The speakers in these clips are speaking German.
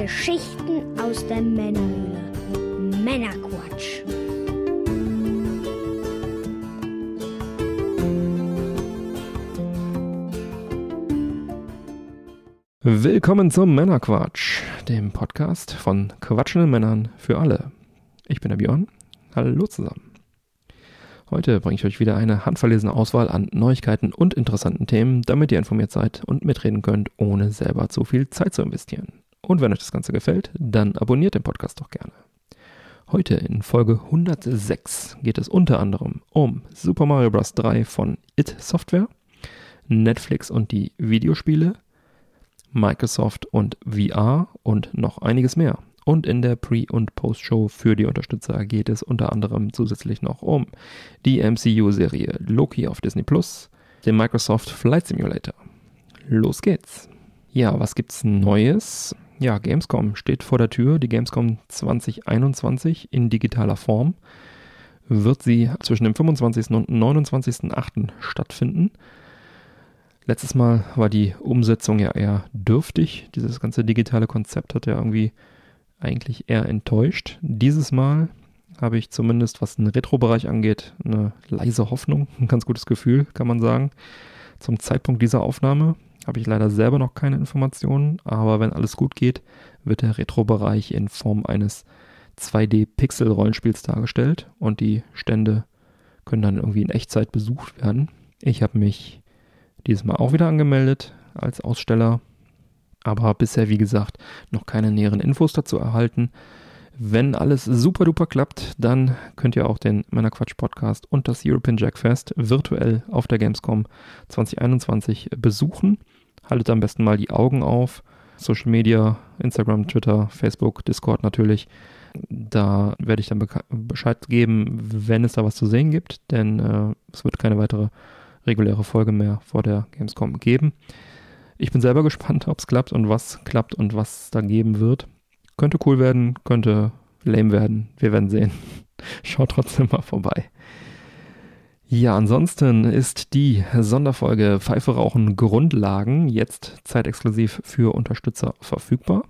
Geschichten aus der Männerhöhle. Männerquatsch. Willkommen zum Männerquatsch, dem Podcast von quatschenden Männern für alle. Ich bin der Björn. Hallo zusammen. Heute bringe ich euch wieder eine handverlesene Auswahl an Neuigkeiten und interessanten Themen, damit ihr informiert seid und mitreden könnt, ohne selber zu viel Zeit zu investieren. Und wenn euch das Ganze gefällt, dann abonniert den Podcast doch gerne. Heute in Folge 106 geht es unter anderem um Super Mario Bros. 3 von It Software, Netflix und die Videospiele, Microsoft und VR und noch einiges mehr. Und in der Pre- und Post-Show für die Unterstützer geht es unter anderem zusätzlich noch um die MCU-Serie Loki auf Disney Plus, den Microsoft Flight Simulator. Los geht's! Ja, was gibt's Neues? Ja, Gamescom steht vor der Tür. Die Gamescom 2021 in digitaler Form wird sie zwischen dem 25. und 29.08. stattfinden. Letztes Mal war die Umsetzung ja eher dürftig. Dieses ganze digitale Konzept hat ja irgendwie eigentlich eher enttäuscht. Dieses Mal habe ich zumindest, was den Retro-Bereich angeht, eine leise Hoffnung, ein ganz gutes Gefühl, kann man sagen. Zum Zeitpunkt dieser Aufnahme habe ich leider selber noch keine Informationen, aber wenn alles gut geht, wird der Retro-Bereich in Form eines 2D-Pixel-Rollenspiels dargestellt und die Stände können dann irgendwie in Echtzeit besucht werden. Ich habe mich dieses Mal auch wieder angemeldet als Aussteller aber bisher, wie gesagt, noch keine näheren Infos dazu erhalten. Wenn alles super duper klappt, dann könnt ihr auch den Männerquatsch Podcast und das European Jack Fest virtuell auf der Gamescom 2021 besuchen. Haltet am besten mal die Augen auf. Social Media, Instagram, Twitter, Facebook, Discord natürlich. Da werde ich dann Bescheid geben, wenn es da was zu sehen gibt, denn äh, es wird keine weitere reguläre Folge mehr vor der Gamescom geben. Ich bin selber gespannt, ob es klappt und was klappt und was da geben wird. Könnte cool werden, könnte lame werden. Wir werden sehen. Schaut trotzdem mal vorbei. Ja, ansonsten ist die Sonderfolge Pfeife rauchen Grundlagen jetzt zeitexklusiv für Unterstützer verfügbar.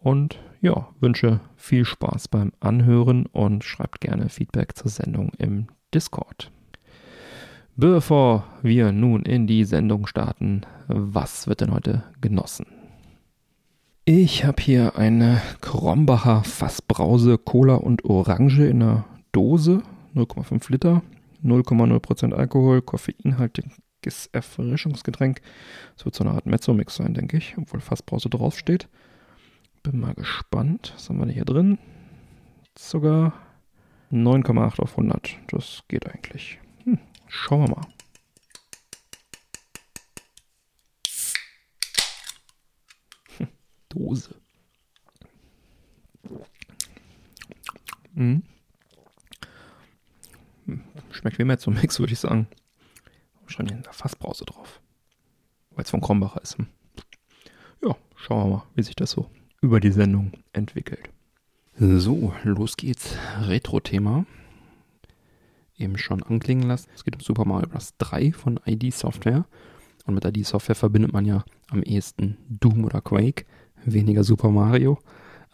Und ja, wünsche viel Spaß beim Anhören und schreibt gerne Feedback zur Sendung im Discord. Bevor wir nun in die Sendung starten, was wird denn heute genossen? Ich habe hier eine Krombacher Fassbrause Cola und Orange in einer Dose, 0,5 Liter, 0,0% Alkohol, koffeinhaltiges Erfrischungsgetränk. Das wird so eine Art Mezzo-Mix sein, denke ich, obwohl Fassbrause draufsteht. Bin mal gespannt. Was haben wir hier drin? Sogar 9,8 auf 100. Das geht eigentlich. Schauen wir mal. Hm, Dose. Mhm. Schmeckt wie mehr zum Mix, würde ich sagen. Schon in der Fassbrause drauf. Weil es von Krombacher ist. Hm. Ja, schauen wir mal, wie sich das so über die Sendung entwickelt. So, los geht's. Retro-Thema eben schon anklingen lassen. Es geht um Super Mario Bros. 3 von ID Software. Und mit ID Software verbindet man ja am ehesten Doom oder Quake, weniger Super Mario.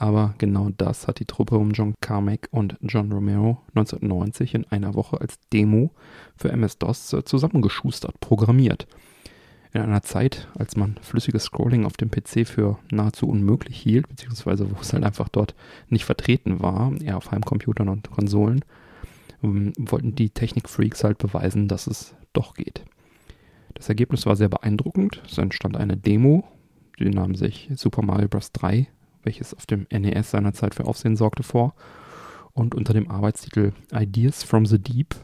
Aber genau das hat die Truppe um John Carmack und John Romero 1990 in einer Woche als Demo für MS-DOS zusammengeschustert, programmiert. In einer Zeit, als man flüssiges Scrolling auf dem PC für nahezu unmöglich hielt, beziehungsweise wo es halt einfach dort nicht vertreten war, eher auf Heimcomputern und Konsolen, ähm, wollten die Technikfreaks halt beweisen, dass es doch geht. Das Ergebnis war sehr beeindruckend. Es entstand eine Demo, die nahm sich Super Mario Bros. 3, welches auf dem NES seinerzeit für Aufsehen sorgte, vor. Und unter dem Arbeitstitel Ideas from the Deep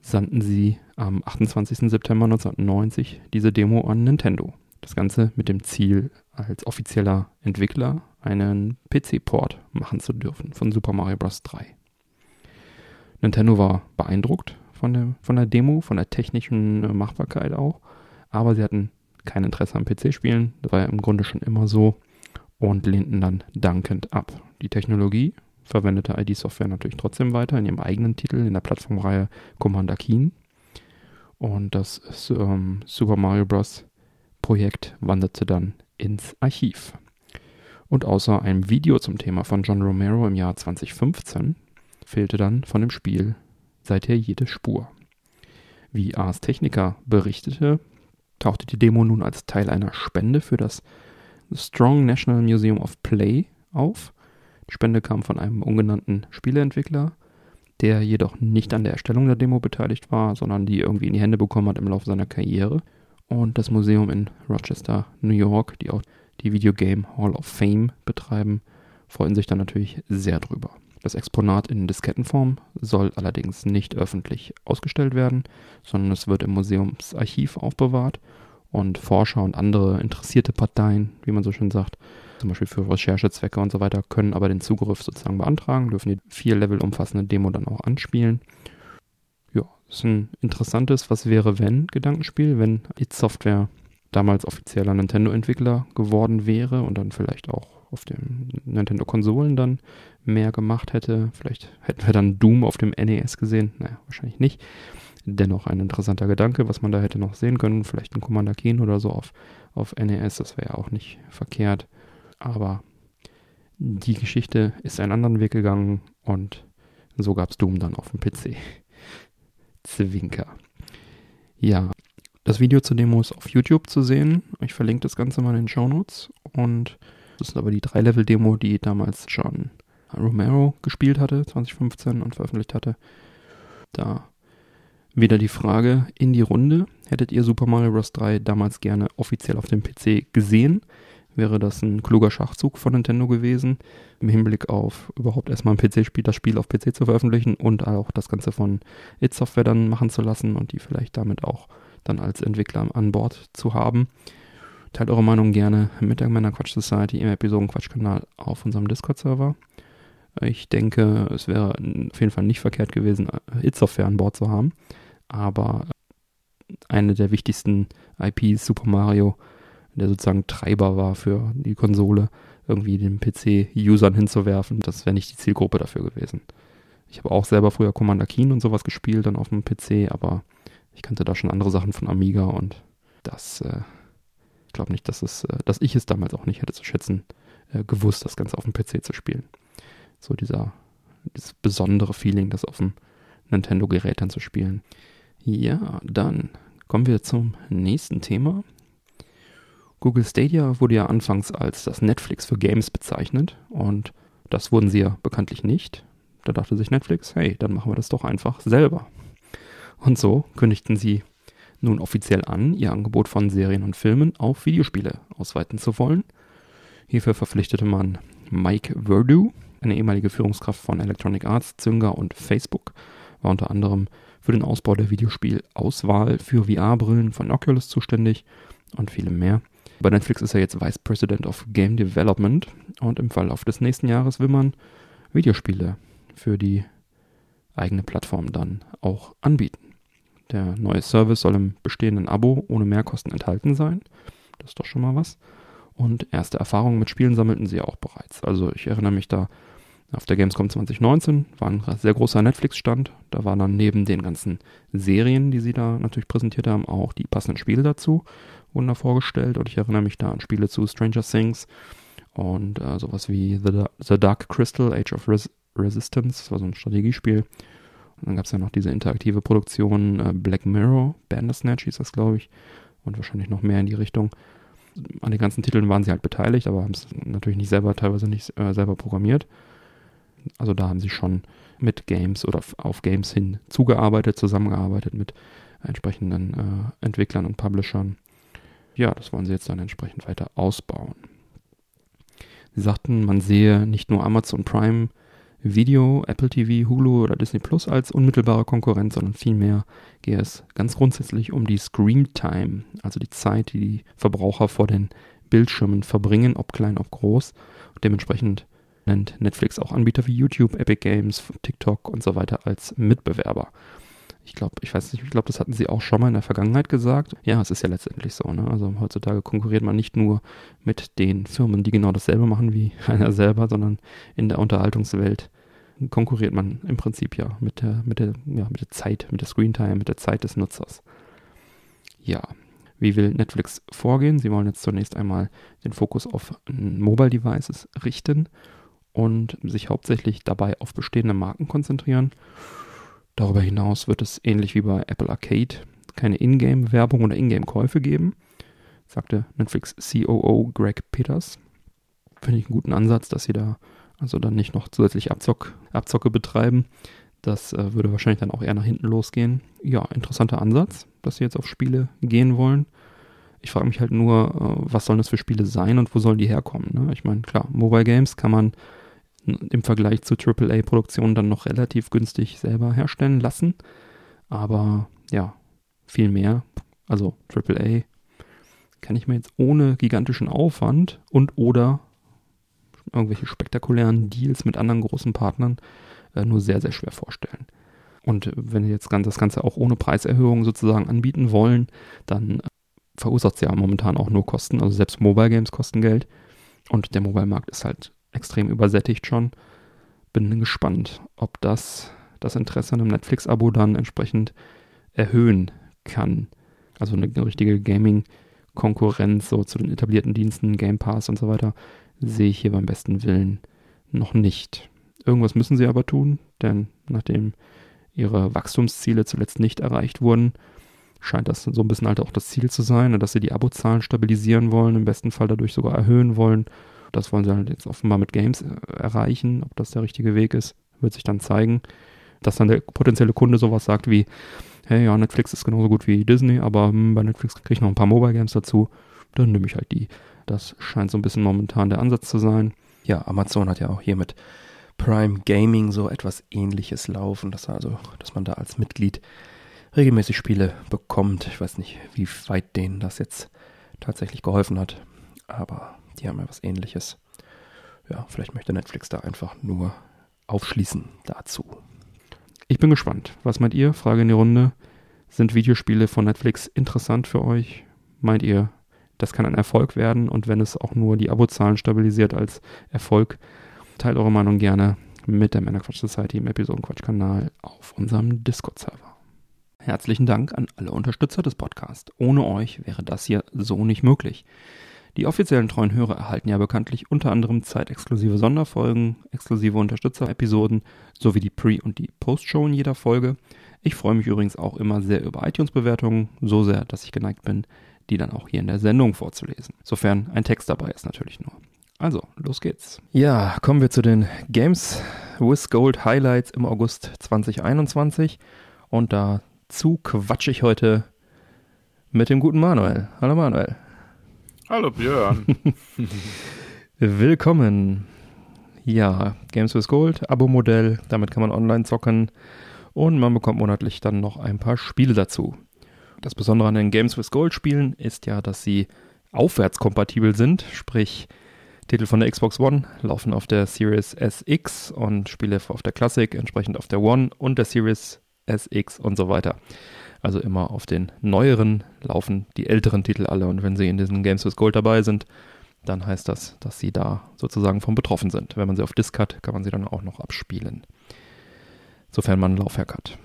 sandten sie am 28. September 1990 diese Demo an Nintendo. Das Ganze mit dem Ziel, als offizieller Entwickler einen PC-Port machen zu dürfen von Super Mario Bros. 3. Nintendo war beeindruckt von der, von der Demo, von der technischen äh, Machbarkeit auch, aber sie hatten kein Interesse am PC-Spielen, das war ja im Grunde schon immer so und lehnten dann dankend ab. Die Technologie verwendete ID-Software natürlich trotzdem weiter in ihrem eigenen Titel in der Plattformreihe Commander Keen und das ähm, Super Mario Bros. Projekt wanderte dann ins Archiv. Und außer einem Video zum Thema von John Romero im Jahr 2015 fehlte dann von dem Spiel seither jede Spur. Wie Ars Technica berichtete, tauchte die Demo nun als Teil einer Spende für das Strong National Museum of Play auf. Die Spende kam von einem ungenannten Spieleentwickler, der jedoch nicht an der Erstellung der Demo beteiligt war, sondern die irgendwie in die Hände bekommen hat im Laufe seiner Karriere. Und das Museum in Rochester, New York, die auch die Video Game Hall of Fame betreiben, freuen sich dann natürlich sehr drüber. Das Exponat in Diskettenform soll allerdings nicht öffentlich ausgestellt werden, sondern es wird im Museumsarchiv aufbewahrt und Forscher und andere interessierte Parteien, wie man so schön sagt, zum Beispiel für Recherchezwecke und so weiter, können aber den Zugriff sozusagen beantragen, dürfen die vier Level umfassende Demo dann auch anspielen. Ja, ist ein interessantes Was wäre wenn Gedankenspiel, wenn id Software damals offizieller Nintendo-Entwickler geworden wäre und dann vielleicht auch auf den Nintendo-Konsolen dann mehr gemacht hätte. Vielleicht hätten wir dann Doom auf dem NES gesehen. Naja, wahrscheinlich nicht. Dennoch ein interessanter Gedanke, was man da hätte noch sehen können. Vielleicht ein Commander Keen oder so auf, auf NES, das wäre ja auch nicht verkehrt. Aber die Geschichte ist einen anderen Weg gegangen und so gab es Doom dann auf dem PC. Zwinker. Ja, das Video zur Demo ist auf YouTube zu sehen. Ich verlinke das Ganze mal in den Show Notes. Und das ist aber die 3-Level-Demo, die damals John Romero gespielt hatte, 2015 und veröffentlicht hatte. Da wieder die Frage in die Runde. Hättet ihr Super Mario Bros. 3 damals gerne offiziell auf dem PC gesehen? Wäre das ein kluger Schachzug von Nintendo gewesen, im Hinblick auf überhaupt erstmal ein PC-Spiel, das Spiel auf PC zu veröffentlichen und auch das Ganze von id Software dann machen zu lassen und die vielleicht damit auch dann als Entwickler an Bord zu haben. Teilt eure Meinung gerne mit der Männer Quatsch Society im Episoden-Quatsch-Kanal auf unserem Discord-Server. Ich denke, es wäre auf jeden Fall nicht verkehrt gewesen, It-Software an Bord zu haben. Aber eine der wichtigsten IPs, Super Mario, der sozusagen Treiber war für die Konsole, irgendwie den PC-Usern hinzuwerfen, das wäre nicht die Zielgruppe dafür gewesen. Ich habe auch selber früher Commander Keen und sowas gespielt, dann auf dem PC, aber ich kannte da schon andere Sachen von Amiga und das, äh, ich glaube nicht, dass es, äh, dass ich es damals auch nicht hätte zu schätzen äh, gewusst, das Ganze auf dem PC zu spielen. So dieser, dieses besondere Feeling, das auf dem Nintendo-Gerät dann zu spielen. Ja, dann kommen wir zum nächsten Thema. Google Stadia wurde ja anfangs als das Netflix für Games bezeichnet und das wurden sie ja bekanntlich nicht. Da dachte sich Netflix, hey, dann machen wir das doch einfach selber. Und so kündigten sie nun offiziell an, ihr Angebot von Serien und Filmen auf Videospiele ausweiten zu wollen. Hierfür verpflichtete man Mike Verdu, eine ehemalige Führungskraft von Electronic Arts, Zynga und Facebook, war unter anderem für den Ausbau der Videospielauswahl für VR-Brillen von Oculus zuständig und vielem mehr. Bei Netflix ist er jetzt Vice President of Game Development und im Verlauf des nächsten Jahres will man Videospiele für die eigene Plattform dann auch anbieten. Der neue Service soll im bestehenden Abo ohne Mehrkosten enthalten sein. Das ist doch schon mal was. Und erste Erfahrungen mit Spielen sammelten sie auch bereits. Also ich erinnere mich da auf der Gamescom 2019 war ein sehr großer Netflix-Stand. Da waren dann neben den ganzen Serien, die sie da natürlich präsentiert haben, auch die passenden Spiele dazu, wurden da vorgestellt. Und ich erinnere mich da an Spiele zu Stranger Things und äh, sowas wie The, The, Dark Crystal, Age of Res Resistance. Das war so ein Strategiespiel. Und dann gab es ja noch diese interaktive Produktion äh, Black Mirror, Bandersnatch hieß das, glaube ich. Und wahrscheinlich noch mehr in die Richtung. An den ganzen Titeln waren sie halt beteiligt, aber haben es natürlich nicht selber, teilweise nicht äh, selber programmiert. Also da haben sie schon mit Games oder auf Games hin zugearbeitet, zusammengearbeitet mit entsprechenden äh, Entwicklern und Publishern. Ja, das wollen sie jetzt dann entsprechend weiter ausbauen. Sie sagten, man sehe nicht nur Amazon Prime Video, Apple TV, Hulu oder Disney Plus als unmittelbare Konkurrenz, sondern vielmehr gehe es ganz grundsätzlich um die Screen Time, also die Zeit, die die Verbraucher vor den Bildschirmen verbringen, ob klein, ob groß. Und dementsprechend nennt Netflix auch Anbieter wie YouTube, Epic Games, TikTok und so weiter als Mitbewerber. Ich glaube, ich weiß nicht, ich glaube, das hatten sie auch schon mal in der Vergangenheit gesagt. Ja, es ist ja letztendlich so. Ne? Also heutzutage konkurriert man nicht nur mit den Firmen, die genau dasselbe machen wie einer selber, sondern in der Unterhaltungswelt konkurriert man im Prinzip ja mit der, mit der, ja, mit der Zeit, mit der Screentime, mit der Zeit des Nutzers. Ja, Wie will Netflix vorgehen? Sie wollen jetzt zunächst einmal den Fokus auf Mobile Devices richten und sich hauptsächlich dabei auf bestehende Marken konzentrieren. Darüber hinaus wird es ähnlich wie bei Apple Arcade keine Ingame-Werbung oder Ingame-Käufe geben, sagte Netflix COO Greg Peters. Finde ich einen guten Ansatz, dass sie da also dann nicht noch zusätzlich Abzock, Abzocke betreiben. Das äh, würde wahrscheinlich dann auch eher nach hinten losgehen. Ja, interessanter Ansatz, dass sie jetzt auf Spiele gehen wollen. Ich frage mich halt nur, äh, was sollen das für Spiele sein und wo sollen die herkommen? Ne? Ich meine, klar, Mobile Games kann man im Vergleich zu AAA-Produktionen dann noch relativ günstig selber herstellen lassen. Aber ja, viel mehr, also AAA, kann ich mir jetzt ohne gigantischen Aufwand und oder irgendwelche spektakulären Deals mit anderen großen Partnern äh, nur sehr, sehr schwer vorstellen. Und wenn wir jetzt das Ganze auch ohne Preiserhöhung sozusagen anbieten wollen, dann verursacht es ja momentan auch nur Kosten. Also selbst Mobile Games kosten Geld. Und der Mobile-Markt ist halt extrem übersättigt schon. Bin gespannt, ob das das Interesse an einem Netflix-Abo dann entsprechend erhöhen kann. Also eine, richtige Gaming-Konkurrenz so zu den etablierten Diensten, Game Pass und so weiter, sehe ich hier beim besten Willen noch nicht. Irgendwas müssen sie aber tun, denn nachdem ihre Wachstumsziele zuletzt nicht erreicht wurden, scheint das so ein bisschen halt auch das Ziel zu sein, dass sie die Abozahlen stabilisieren wollen, im besten Fall dadurch sogar erhöhen wollen. Das wollen sie halt jetzt offenbar mit Games äh, erreichen. Ob das der richtige Weg ist, wird sich dann zeigen. Dass dann der potenzielle Kunde sowas sagt wie, hey, ja, Netflix ist genauso gut wie Disney, aber hm, bei Netflix kriege ich noch ein paar Mobile Games dazu, dann nehme ich halt die. Das scheint so ein bisschen momentan der Ansatz zu sein. Ja, Amazon hat ja auch hier mit Prime Gaming so etwas ähnliches laufen, dass also, dass man da als Mitglied regelmäßig Spiele bekommt. Ich weiß nicht, wie weit denen das jetzt tatsächlich geholfen hat, aber die haben ja was ähnliches. Ja, vielleicht möchte Netflix da einfach nur aufschließen dazu. Ich bin gespannt. Was meint ihr? Frage in die Runde. Sind Videospiele von Netflix interessant für euch? Meint ihr, das kann ein Erfolg werden? Und wenn es auch nur die Abozahlen stabilisiert als Erfolg, teilt eure Meinung gerne mit der Männerquatsch Society im Episodenquatsch-Kanal auf unserem Discord-Server. Herzlichen Dank an alle Unterstützer des Podcasts. Ohne euch wäre das hier so nicht möglich. Die offiziellen treuen Hörer erhalten ja bekanntlich unter anderem zeitexklusive Sonderfolgen, exklusive Unterstützer-Episoden sowie die Pre- und die Post-Show in jeder Folge. Ich freue mich übrigens auch immer sehr über iTunes-Bewertungen, so sehr, dass ich geneigt bin, die dann auch hier in der Sendung vorzulesen. Sofern ein Text dabei ist natürlich nur. Also, los geht's. Ja, kommen wir zu den Games with Gold Highlights im August 2021. Und dazu quatsche ich heute mit dem guten Manuel. Hallo Manuel. Hallo Björn. Willkommen. Ja, Games with Gold, Abo-Modell, damit kann man online zocken und man bekommt monatlich dann noch ein paar Spiele dazu. Das Besondere an den Games with Gold Spielen ist ja, dass sie aufwärtskompatibel sind, sprich Titel von der Xbox One laufen auf der Series SX und Spiele auf der Classic entsprechend auf der One und der Series SX und so weiter. Also immer auf den neueren laufen die älteren Titel alle und wenn sie in diesen Games with Gold dabei sind, dann heißt das, dass sie da sozusagen von betroffen sind. Wenn man sie auf Disk hat, kann man sie dann auch noch abspielen. Sofern man ein Laufwerk hat.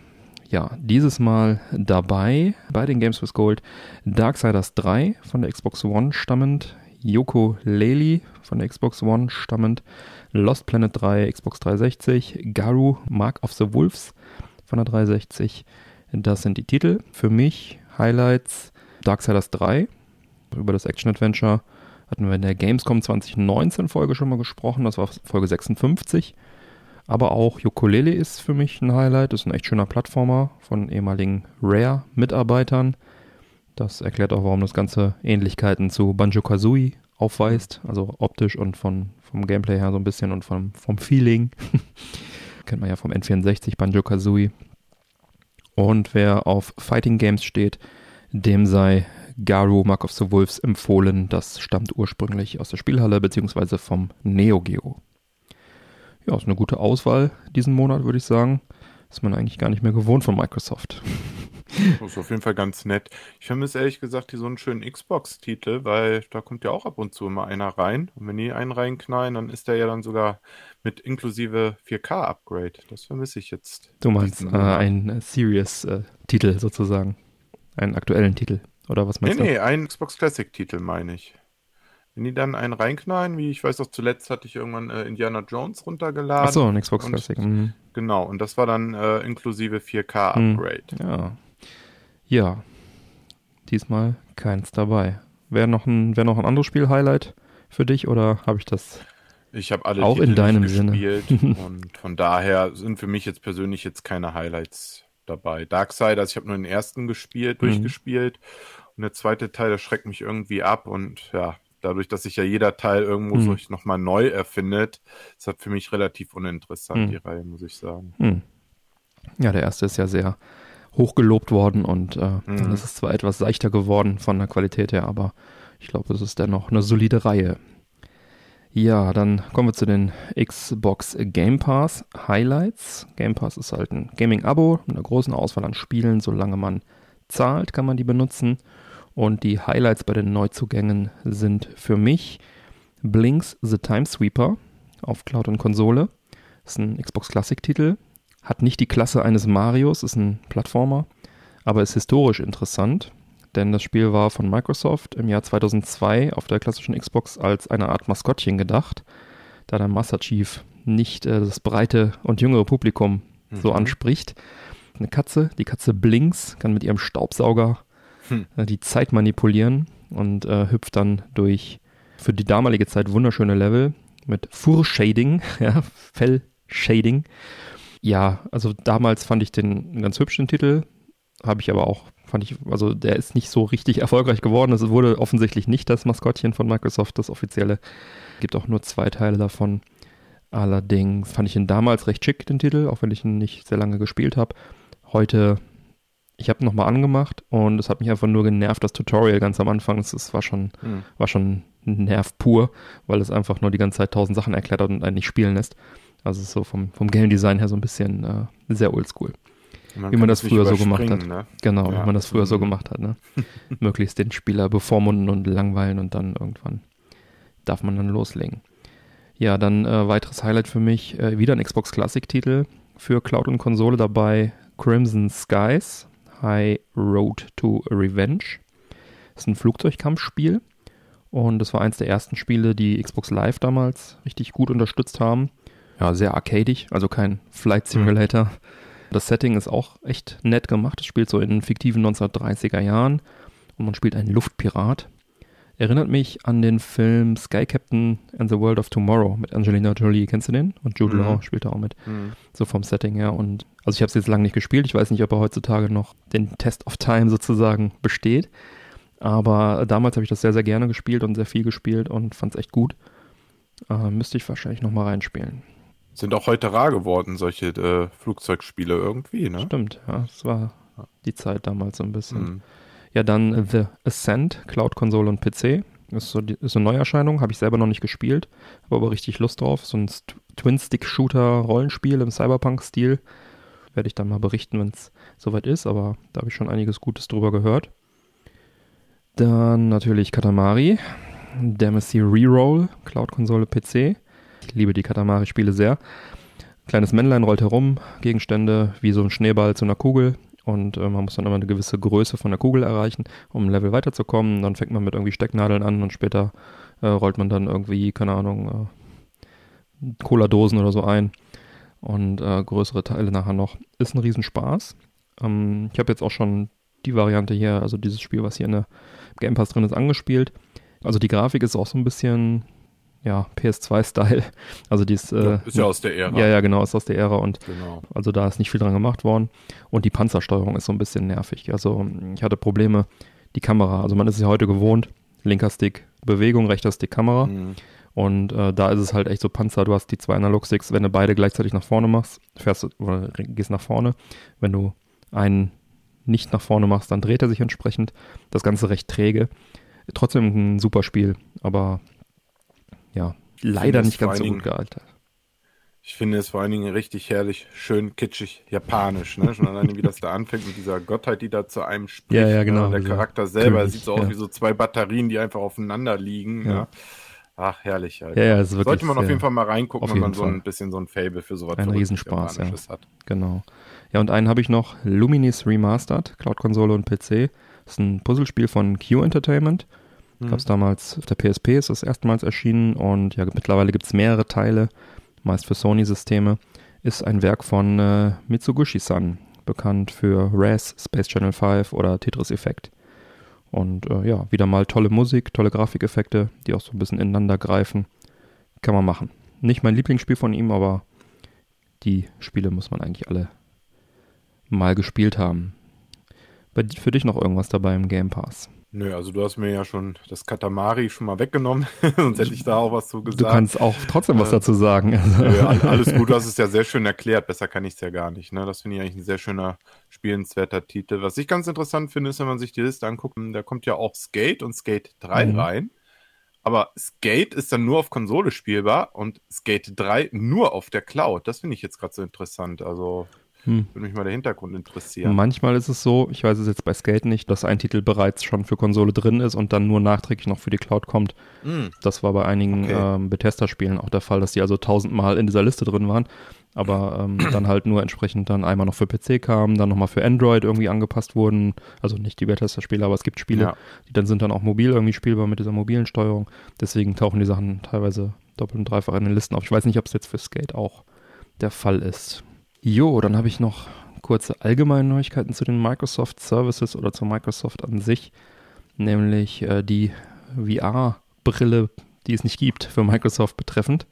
Ja, dieses Mal dabei bei den Games with Gold Darksiders 3 von der Xbox One stammend, Yoko Lely von der Xbox One stammend, Lost Planet 3 Xbox 360, Garu Mark of the Wolves von der 360, das sind die Titel. Für mich Highlights Darksiders 3. Über das Action-Adventure hatten wir in der Gamescom 2019 Folge schon mal gesprochen. Das war Folge 56. Aber auch Ukulele ist für mich ein Highlight. Das ist ein echt schöner Plattformer von ehemaligen Rare-Mitarbeitern. Das erklärt auch, warum das Ganze Ähnlichkeiten zu Banjo-Kazooie aufweist. Also optisch und von, vom Gameplay her so ein bisschen und vom, vom Feeling. Kennt man ja vom N64 Banjo-Kazooie. Und wer auf Fighting Games steht, dem sei Garu Mark of the Wolves empfohlen. Das stammt ursprünglich aus der Spielhalle bzw. vom Neo Geo. Ja, ist eine gute Auswahl diesen Monat, würde ich sagen. Ist man eigentlich gar nicht mehr gewohnt von Microsoft. Das ist auf jeden Fall ganz nett. Ich vermisse ehrlich gesagt hier so einen schönen Xbox-Titel, weil da kommt ja auch ab und zu immer einer rein. Und wenn die einen reinknallen, dann ist der ja dann sogar mit inklusive 4K-Upgrade. Das vermisse ich jetzt. Du meinst äh, einen Serious-Titel sozusagen. Einen aktuellen Titel. Oder was Nee, meinst nee, ein Xbox Classic-Titel meine ich. Wenn die dann einen reinknallen, wie ich weiß auch zuletzt hatte ich irgendwann äh, Indiana Jones du? runtergeladen. Achso, ein Xbox Und- Classic. Mhm. Genau, und das war dann äh, inklusive 4K-Upgrade. Ja. Ja. Diesmal keins dabei. Wäre noch ein, wäre noch ein anderes Spiel-Highlight für dich oder habe ich das? Ich habe alle Auch Titel in deinem nicht Sinne. gespielt und von daher sind für mich jetzt persönlich jetzt keine Highlights dabei. Darksiders, ich habe nur den ersten gespielt, Mhm. durchgespielt und der zweite Teil, der schreckt mich irgendwie ab und ja, dadurch, dass sich ja jeder Teil irgendwo Mhm. so nochmal neu erfindet, ist das für mich relativ uninteressant, Mhm. die Reihe, muss ich sagen. Hm. Ja, der erste ist ja sehr hoch gelobt worden und äh, Mhm. dann ist es zwar etwas seichter geworden von der Qualität her, aber ich glaube, es ist dennoch eine solide Reihe. Ja, dann kommen wir zu den Xbox Game Pass Highlights. Game Pass ist halt ein Gaming-Abo mit einer großen Auswahl an Spielen. Solange man zahlt, kann man die benutzen. Und die Highlights bei den Neuzugängen sind für mich Blinks The Time Sweeper auf Cloud und Konsole. Ist ein Xbox Classic-Titel. Hat nicht die Klasse eines Marios, ist ein Plattformer, aber ist historisch interessant, denn das Spiel war von Microsoft im Jahr 2002 auf der klassischen Xbox als eine Art Maskottchen gedacht, da der Master Chief nicht äh, das breite und jüngere Publikum so Mhm. anspricht. Eine Katze, die Katze Blinks, kann mit ihrem Staubsauger Hm. äh, die Zeit manipulieren und äh, hüpft dann durch für die damalige Zeit wunderschöne Level mit Fur-Shading, ja, Fell-Shading. Ja, also damals fand ich den ganz hübschen Titel, habe ich aber auch, fand ich, also der ist nicht so richtig erfolgreich geworden. Es wurde offensichtlich nicht das Maskottchen von Microsoft, das offizielle. Gibt auch nur zwei Teile davon. Allerdings fand ich ihn damals recht schick, den Titel, auch wenn ich ihn nicht sehr lange gespielt habe. Heute, ich habe ihn nochmal angemacht und es hat mich einfach nur genervt, das Tutorial ganz am Anfang. Es war schon Hm. war schon Nerv pur, weil es einfach nur die ganze Zeit tausend Sachen erklärt hat und einen nicht spielen lässt. Also es ist so vom, vom Game Design her so ein bisschen äh, sehr oldschool. wie man das früher so gemacht hat. Ne? Genau, Ja. wie man das früher so Mhm. gemacht hat. Ne? Möglichst den Spieler bevormunden und langweilen und dann irgendwann darf man dann loslegen. Ja, dann äh, weiteres Highlight für mich, äh, wieder ein Xbox Classic-Titel für Cloud und Konsole dabei, Crimson Skies, High Road to Revenge. Das ist ein Flugzeugkampfspiel und das war eins der ersten Spiele, die Xbox Live damals richtig gut unterstützt haben. Ja, sehr arcadig, also kein Flight Simulator. Das Setting ist auch echt nett gemacht. Es spielt so in fiktiven 1930er Jahren und man spielt einen Luftpirat. Erinnert mich an den Film Sky Captain and the World of Tomorrow mit Angelina Jolie. Kennst du den? Und Jude Mhm. Law spielt da auch mit. Hm. So vom Setting her. Und also ich habe es jetzt lange nicht gespielt. Ich weiß nicht, ob er heutzutage noch den Test of Time sozusagen besteht. Aber damals habe ich das sehr, sehr gerne gespielt und sehr viel gespielt und fand es echt gut. Äh, müsste ich wahrscheinlich nochmal reinspielen. Sind auch heute rar geworden, solche äh, Flugzeugspiele irgendwie, ne? Stimmt, ja. Das war die Zeit damals so ein bisschen. Hm. Ja, dann The Ascent, Cloud-Konsole und PC. Ist so die, ist eine Neuerscheinung, habe ich selber noch nicht gespielt, habe aber richtig Lust drauf. So ein St- Twin-Stick-Shooter-Rollenspiel im Cyberpunk-Stil. Werde ich dann mal berichten, wenn es soweit ist, aber da habe ich schon einiges Gutes drüber gehört. Dann natürlich Katamari, Damacy Reroll, Cloud-Konsole PC. Ich liebe die Katamari-Spiele sehr. Kleines Männlein rollt herum, Gegenstände wie so ein Schneeball zu einer Kugel und äh, man muss dann immer eine gewisse Größe von der Kugel erreichen, um ein Level weiterzukommen. Dann fängt man mit irgendwie Stecknadeln an und später äh, rollt man dann irgendwie, keine Ahnung, äh, Cola-Dosen oder so ein und äh, größere Teile nachher noch. Ist ein Riesenspaß. Ähm, ich habe jetzt auch schon die Variante hier, also dieses Spiel, was hier in der Game Pass drin ist, angespielt. Also die Grafik ist auch so ein bisschen, ja, PS2-Style. Also die ist, äh, Ja, ist ja aus der Ära. ja, ja, genau, ist aus der Ära und Genau. also da ist nicht viel dran gemacht worden. Und die Panzersteuerung ist so ein bisschen nervig. Also ich hatte Probleme, die Kamera, also man ist ja heute gewohnt, linker Stick Bewegung, rechter Stick Kamera. Hm. Und äh, da ist es halt echt so Panzer, du hast die zwei Analogsticks, wenn du beide gleichzeitig nach vorne machst, fährst du oder gehst nach vorne. Wenn du einen nicht nach vorne machst, dann dreht er sich entsprechend. Das Ganze recht träge. Trotzdem ein super Spiel, aber ja, leider nicht ganz so gut gealtert. Ich finde es vor allen Dingen richtig herrlich, schön kitschig, japanisch, ne? Schon alleine, wie das da anfängt mit dieser Gottheit, die da zu einem spricht. Ja, ja, genau, Ne? Der Charakter selber König, sieht so aus ja. wie so zwei Batterien, die einfach aufeinander liegen. Ja. Ja. Ach, herrlich. Alter. Ja, ja, ist wirklich Sollte man auf jeden Fall mal reingucken, wenn man jeden so Fall. ein bisschen so ein Fable für sowas Ein Riesenspaß, Japanisches hat. Genau. Ja, und einen habe ich noch, Luminis Remastered, Cloud-Konsole und PC. Das ist ein Puzzlespiel von Q Entertainment. Mhm. Gab es damals auf der PSP, ist das erstmals erschienen und ja, mittlerweile gibt es mehrere Teile, meist für Sony-Systeme. Ist ein Werk von äh, Mitsugushi-san, bekannt für Raz, Space Channel 5 oder Tetris Effect. Und äh, ja, wieder mal tolle Musik, tolle Grafikeffekte, die auch so ein bisschen ineinander greifen. Kann man machen. Nicht mein Lieblingsspiel von ihm, aber die Spiele muss man eigentlich alle mal gespielt haben. Für dich noch irgendwas dabei im Game Pass? Nö, also du hast mir ja schon das Katamari schon mal weggenommen, sonst hätte ich da auch was zu gesagt. Du kannst auch trotzdem was Äh, dazu sagen. Nö, all- alles gut, du hast es ja sehr schön erklärt, besser kann ich es ja gar nicht. Ne? Das finde ich eigentlich ein sehr schöner, spielenswerter Titel. Was ich ganz interessant finde, ist, wenn man sich die Liste anguckt, da kommt ja auch Skate und Skate 3 Mhm. rein. Aber Skate ist dann nur auf Konsole spielbar und Skate 3 nur auf der Cloud. Das finde ich jetzt gerade so interessant. Also Hm. würde mich mal der Hintergrund interessieren. Manchmal ist es so, ich weiß es jetzt bei Skate nicht, dass ein Titel bereits schon für Konsole drin ist und dann nur nachträglich noch für die Cloud kommt. Hm. Das war bei einigen Okay. ähm, Bethesda-Spielen auch der Fall, dass die also tausendmal in dieser Liste drin waren, aber ähm, dann halt nur entsprechend dann einmal noch für PC kamen, dann nochmal für Android irgendwie angepasst wurden. Also nicht die Bethesda-Spiele, aber es gibt Spiele, Ja. die dann sind dann auch mobil irgendwie spielbar mit dieser mobilen Steuerung. Deswegen tauchen die Sachen teilweise doppelt und dreifach in den Listen auf. Ich weiß nicht, ob es jetzt für Skate auch der Fall ist. Jo, dann habe ich noch kurze allgemeine Neuigkeiten zu den Microsoft Services oder zu Microsoft an sich, nämlich äh, die VR-Brille, die es nicht gibt für Microsoft betreffend.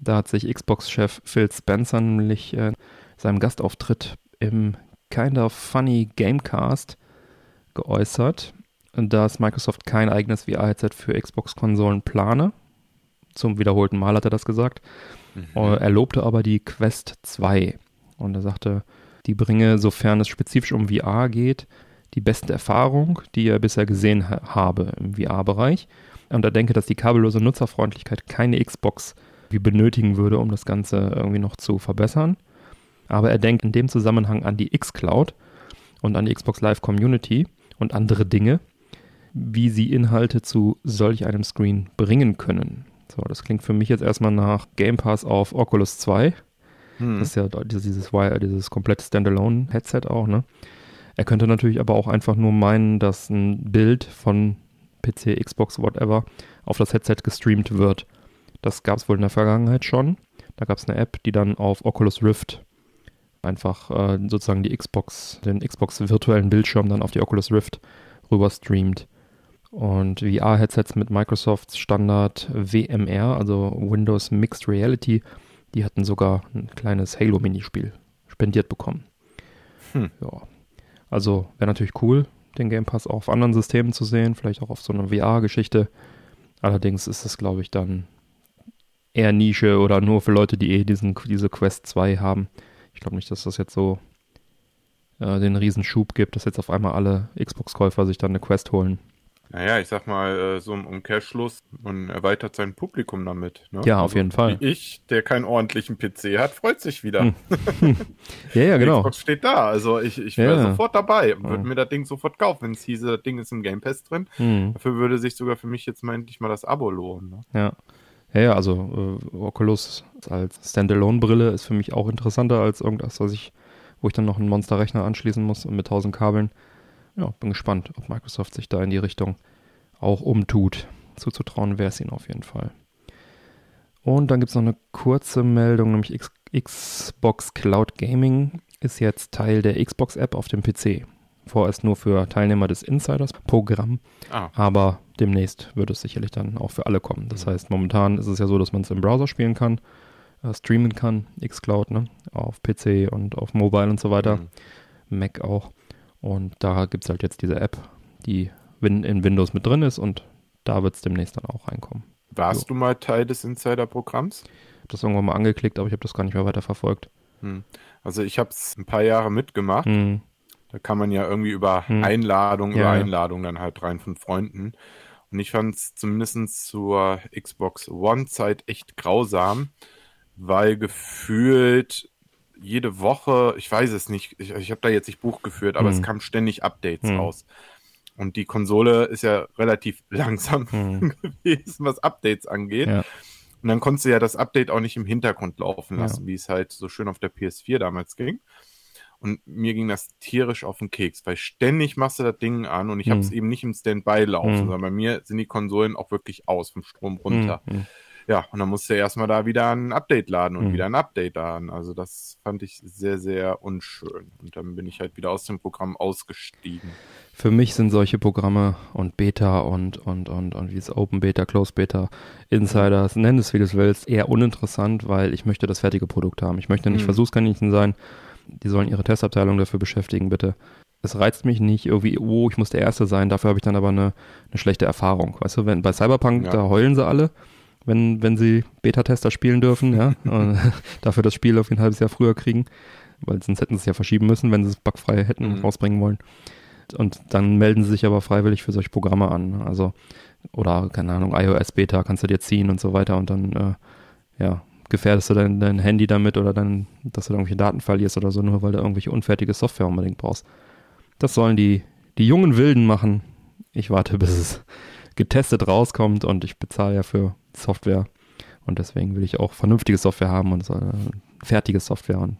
Da hat sich Xbox-Chef Phil Spencer nämlich äh, seinem Gastauftritt im Kinda Funny Gamecast geäußert, dass Microsoft kein eigenes VR-Headset für Xbox-Konsolen plane. Zum wiederholten Mal hat er das gesagt. Äh, Er lobte aber die Quest 2 und er sagte, die bringe, sofern es spezifisch um VR geht, die beste Erfahrung, die er bisher gesehen ha habe im VR-Bereich. Und er denke, dass die kabellose Nutzerfreundlichkeit keine Xbox wie benötigen würde, um das Ganze irgendwie noch zu verbessern. Aber er denkt in dem Zusammenhang an die X-Cloud und an die Xbox Live Community und andere Dinge, wie sie Inhalte zu solch einem Screen bringen können. So, das klingt für mich jetzt erstmal nach Game Pass auf Oculus 2. Hm. Das ist ja dieses, dieses komplette Standalone-Headset auch, ne? Er könnte natürlich aber auch einfach nur meinen, dass ein Bild von PC, Xbox, whatever, auf das Headset gestreamt wird. Das gab es wohl in der Vergangenheit schon. Da gab es eine App, die dann auf Oculus Rift einfach äh, sozusagen die Xbox, den Xbox virtuellen Bildschirm dann auf die Oculus Rift rüber streamt. Und VR-Headsets mit Microsofts Standard WMR, also Windows Mixed Reality, die hatten sogar ein kleines Halo-Minispiel spendiert bekommen. Hm. Ja. Also wäre natürlich cool, den Game Pass auch auf anderen Systemen zu sehen, vielleicht auch auf so einer VR-Geschichte. Allerdings ist es, glaube ich, dann eher Nische oder nur für Leute, die eh diesen, diese Quest 2 haben. Ich glaube nicht, dass das jetzt so äh, den Riesenschub gibt, dass jetzt auf einmal alle Xbox-Käufer sich dann eine Quest holen. Naja, ich sag mal, äh, so im Umkehrschluss, man erweitert sein Publikum damit. Ne? Ja, auf jeden Fall. Wie ich, der keinen ordentlichen PC hat, freut sich wieder. Hm. Ja, ja, genau. Xbox steht da. Also ich, ich wäre Ja. sofort dabei und würde Ja. mir das Ding sofort kaufen, wenn es hieße, das Ding ist im Game Pass drin. Hm. Dafür würde sich sogar für mich jetzt mal endlich mal das Abo lohnen. Ne? Ja. Ja, ja, also äh, Oculus als Standalone-Brille ist für mich auch interessanter als irgendwas, was ich, wo ich dann noch einen Monster-Rechner anschließen muss und mit 1000 Kabeln. Ja, bin gespannt, ob Microsoft sich da in die Richtung auch umtut. Zuzutrauen wäre es ihnen auf jeden Fall. Und dann gibt es noch eine kurze Meldung, nämlich X Xbox Cloud Gaming ist jetzt Teil der Xbox-App auf dem PC. Vorerst nur für Teilnehmer des Insiders-Programm. Ah, Aber demnächst wird es sicherlich dann auch für alle kommen. Das heißt, momentan ist es ja so, dass man es im Browser spielen kann, äh, streamen kann, xCloud, ne? Auf PC und auf Mobile und so weiter, Mhm. Mac auch. Und da gibt es halt jetzt diese App, die in Windows mit drin ist und da wird es demnächst dann auch reinkommen. Warst Jo. du mal Teil des Insider-Programms? Ich habe das irgendwann mal angeklickt, aber ich habe das gar nicht mehr weiter verfolgt. Hm. Also ich habe es ein paar Jahre mitgemacht. Hm. Da kann man ja irgendwie über Hm. Einladung, Ja, über. Einladung dann halt rein von Freunden. Und ich fand es zumindest zur Xbox One-Zeit echt grausam, weil gefühlt jede Woche, ich weiß es nicht, ich, ich habe da jetzt nicht Buch geführt, aber Hm. es kamen ständig Updates Hm. raus. Und die Konsole ist ja relativ langsam Hm. gewesen, was Updates angeht. Ja. Und dann konntest du ja das Update auch nicht im Hintergrund laufen Ja. lassen, wie es halt so schön auf der PS4 damals ging. Und mir ging das tierisch auf den Keks, weil ständig machst du das Ding an und ich habe es eben nicht im Standby laufen, Hm. sondern bei mir sind die Konsolen auch wirklich aus vom Strom runter. Mhm. Ja, und dann musste er erstmal da wieder ein Update laden und Mhm. wieder ein Update laden. Also das fand ich sehr, sehr unschön. Und dann bin ich halt wieder aus dem Programm ausgestiegen. Für mich sind solche Programme und Beta und, und, und, und wie es Open Beta, Close Beta, Insiders, nenn es wie du es willst, eher uninteressant, weil ich möchte das fertige Produkt haben. Ich möchte nicht Mhm. Versuchskaninchen sein. Die sollen ihre Testabteilung dafür beschäftigen, bitte. Es reizt mich nicht irgendwie, oh, ich muss der Erste sein, dafür habe ich dann aber eine, eine schlechte Erfahrung. Weißt du, wenn bei Cyberpunk, Ja. da heulen sie alle, wenn, wenn sie Beta-Tester spielen dürfen, ja. Und dafür das Spiel auf ein halbes Jahr früher kriegen, weil sonst hätten sie es ja verschieben müssen, wenn sie es bugfrei hätten Mhm. rausbringen wollen. Und dann melden sie sich aber freiwillig für solche Programme an. Also, oder, keine Ahnung, iOS-Beta kannst du dir ziehen und so weiter und dann, äh, ja, gefährdest du dein, dein Handy damit oder dann, dass du da irgendwelche Daten verlierst oder so, nur weil du irgendwelche unfertige Software unbedingt brauchst. Das sollen die, die jungen Wilden machen. Ich warte, bis es getestet rauskommt und ich bezahle ja für Software. Und deswegen will ich auch vernünftige Software haben und so, äh, fertige Software und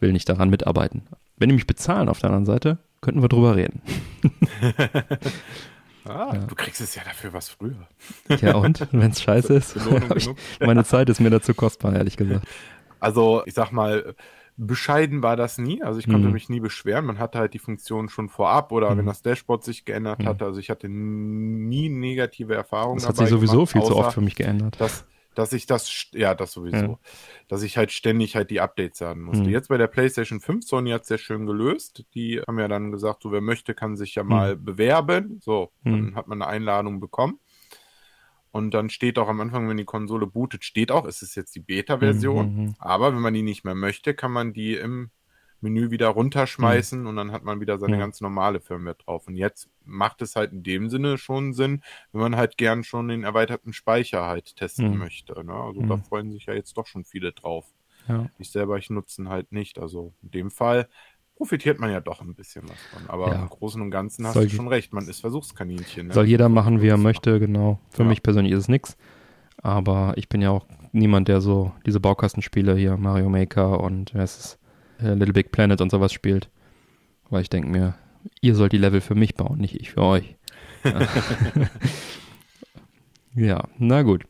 will nicht daran mitarbeiten. Wenn die mich bezahlen auf der anderen Seite, könnten wir drüber reden. Ah, Ja. du kriegst es ja dafür was früher. Ja, und wenn es scheiße ist, ich, meine Zeit ist mir dazu kostbar, ehrlich gesagt. Also, ich sag mal, bescheiden war das nie. Also ich konnte Mhm. mich nie beschweren. Man hatte halt die Funktion schon vorab oder Mhm. wenn das Dashboard sich geändert Mhm. hatte. Also ich hatte nie negative Erfahrungen Das hat sich sowieso gemacht, viel zu oft für mich geändert. dass, dass ich das, ja, das sowieso, Ja. dass ich halt ständig halt die Updates laden musste. Mhm. Jetzt bei der PlayStation 5, Sony hat sehr schön gelöst. Die haben ja dann gesagt, so wer möchte, kann sich ja mal bewerben. So, dann Mhm. hat man eine Einladung bekommen. Und dann steht auch am Anfang, wenn die Konsole bootet, steht auch, es ist jetzt die Beta-Version. Mhm, mhm. Aber wenn man die nicht mehr möchte, kann man die im Menü wieder runterschmeißen und dann hat man wieder seine Ja. ganz normale Firmware drauf. Und jetzt macht es halt in dem Sinne schon Sinn, wenn man halt gern schon den erweiterten Speicher halt testen Mhm. möchte. Ne? Also Mhm. da freuen sich ja jetzt doch schon viele drauf. Ja. Ich selber, ich nutzen halt nicht. Also in dem Fall profitiert man ja doch ein bisschen was von. Aber Ja. im Großen und Ganzen hast Soll du schon recht, man ist Versuchskaninchen. Ne? Soll jeder machen, wie er möchte, genau. Für Ja. mich persönlich ist es nix. Aber ich bin ja auch niemand, der so diese Baukastenspiele hier, Mario Maker und wer ist es, äh, Little Big Planet und sowas spielt. Weil ich denke mir, ihr sollt die Level für mich bauen, nicht ich für euch. ja, na gut.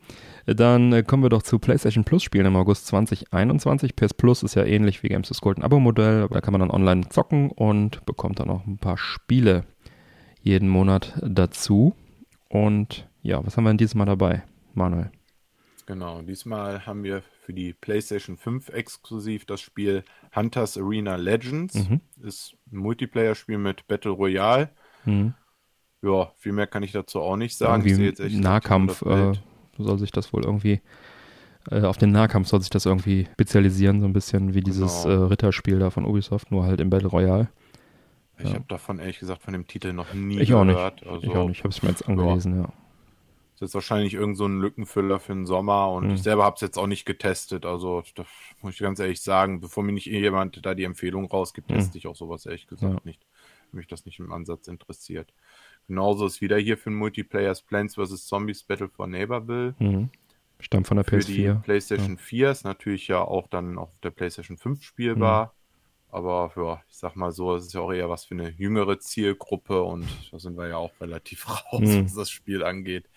Dann äh, kommen wir doch zu PlayStation Plus Spielen im August 2021. PS Plus ist ja ähnlich wie Games to Gold ein Abo-Modell, aber da kann man dann online zocken und bekommt dann auch ein paar Spiele jeden Monat dazu. Und ja, was haben wir denn dieses Mal dabei, Manuel? Genau, diesmal haben wir für die PlayStation 5 exklusiv das Spiel Hunters Arena Legends. Mhm. Ist ein Multiplayer-Spiel mit Battle Royale. Hm. Ja, viel mehr kann ich dazu auch nicht sagen. Ich sehe jetzt Irgendwie echt Nahkampf äh, soll sich das wohl irgendwie, äh, auf den Nahkampf soll sich das irgendwie spezialisieren, so ein bisschen wie dieses äh, Genau. Ritterspiel da von Ubisoft, nur halt im Battle Royale. Ich ja. habe davon ehrlich gesagt von dem Titel noch nie Ich auch nicht. gehört. Also, ich auch nicht, ich habe es mir jetzt angelesen, ja. Ist jetzt wahrscheinlich irgend so ein Lückenfüller für den Sommer und Mhm. ich selber habe es jetzt auch nicht getestet. Also, das muss ich ganz ehrlich sagen, bevor mir nicht jemand da die Empfehlung rausgibt, Mhm. teste ich auch sowas ehrlich gesagt Ja. nicht. Mich das nicht im Ansatz interessiert. Genauso ist wieder hier für den Multiplayer Plants vs. Zombies Battle for Neighborville. Mhm. Stammt von der Für die PS4. PlayStation 4 ist natürlich ja auch dann auf der PlayStation 5 spielbar. Mhm. Aber ja, ich sag mal so, es ist ja auch eher was für eine jüngere Zielgruppe und da sind wir ja auch relativ raus, Mhm. was das Spiel angeht.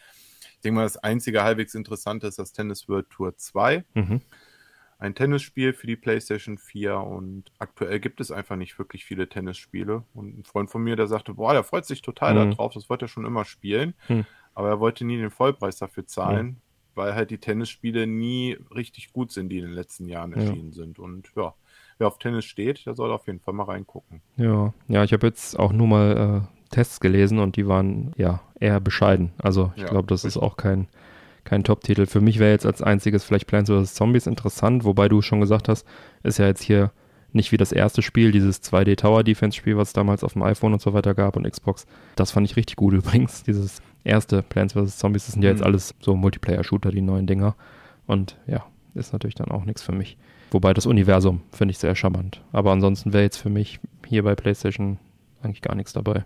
Ich denke mal, das einzige halbwegs Interessante ist das Tennis World Tour 2. Mhm. Ein Tennisspiel für die PlayStation 4 und aktuell gibt es einfach nicht wirklich viele Tennisspiele. Und ein Freund von mir, der sagte, boah, der freut sich total Mhm. darauf, das wollte er schon immer spielen. Mhm. Aber er wollte nie den Vollpreis dafür zahlen, weil halt die Tennisspiele nie richtig gut sind, die in den letzten Jahren Ja. erschienen sind. Und ja, wer auf Tennis steht, der soll auf jeden Fall mal reingucken. Ja, ja, ich habe jetzt auch nur mal äh, Tests gelesen und die waren ja eher bescheiden. Also ich Ja, glaube, das ist richtig. auch kein, kein Top-Titel. Für mich wäre jetzt als einziges vielleicht Plants vs. Zombies interessant, wobei du schon gesagt hast, ist ja jetzt hier nicht wie das erste Spiel, dieses 2D Tower Defense Spiel, was es damals auf dem iPhone und so weiter gab und Xbox. Das fand ich richtig gut übrigens. Dieses erste Plants vs. Zombies, das sind ja jetzt Mhm. alles so Multiplayer-Shooter, die neuen Dinger. Und ja, ist natürlich dann auch nichts für mich. Wobei das Universum finde ich sehr charmant. Aber ansonsten wäre jetzt für mich hier bei PlayStation eigentlich gar nichts dabei.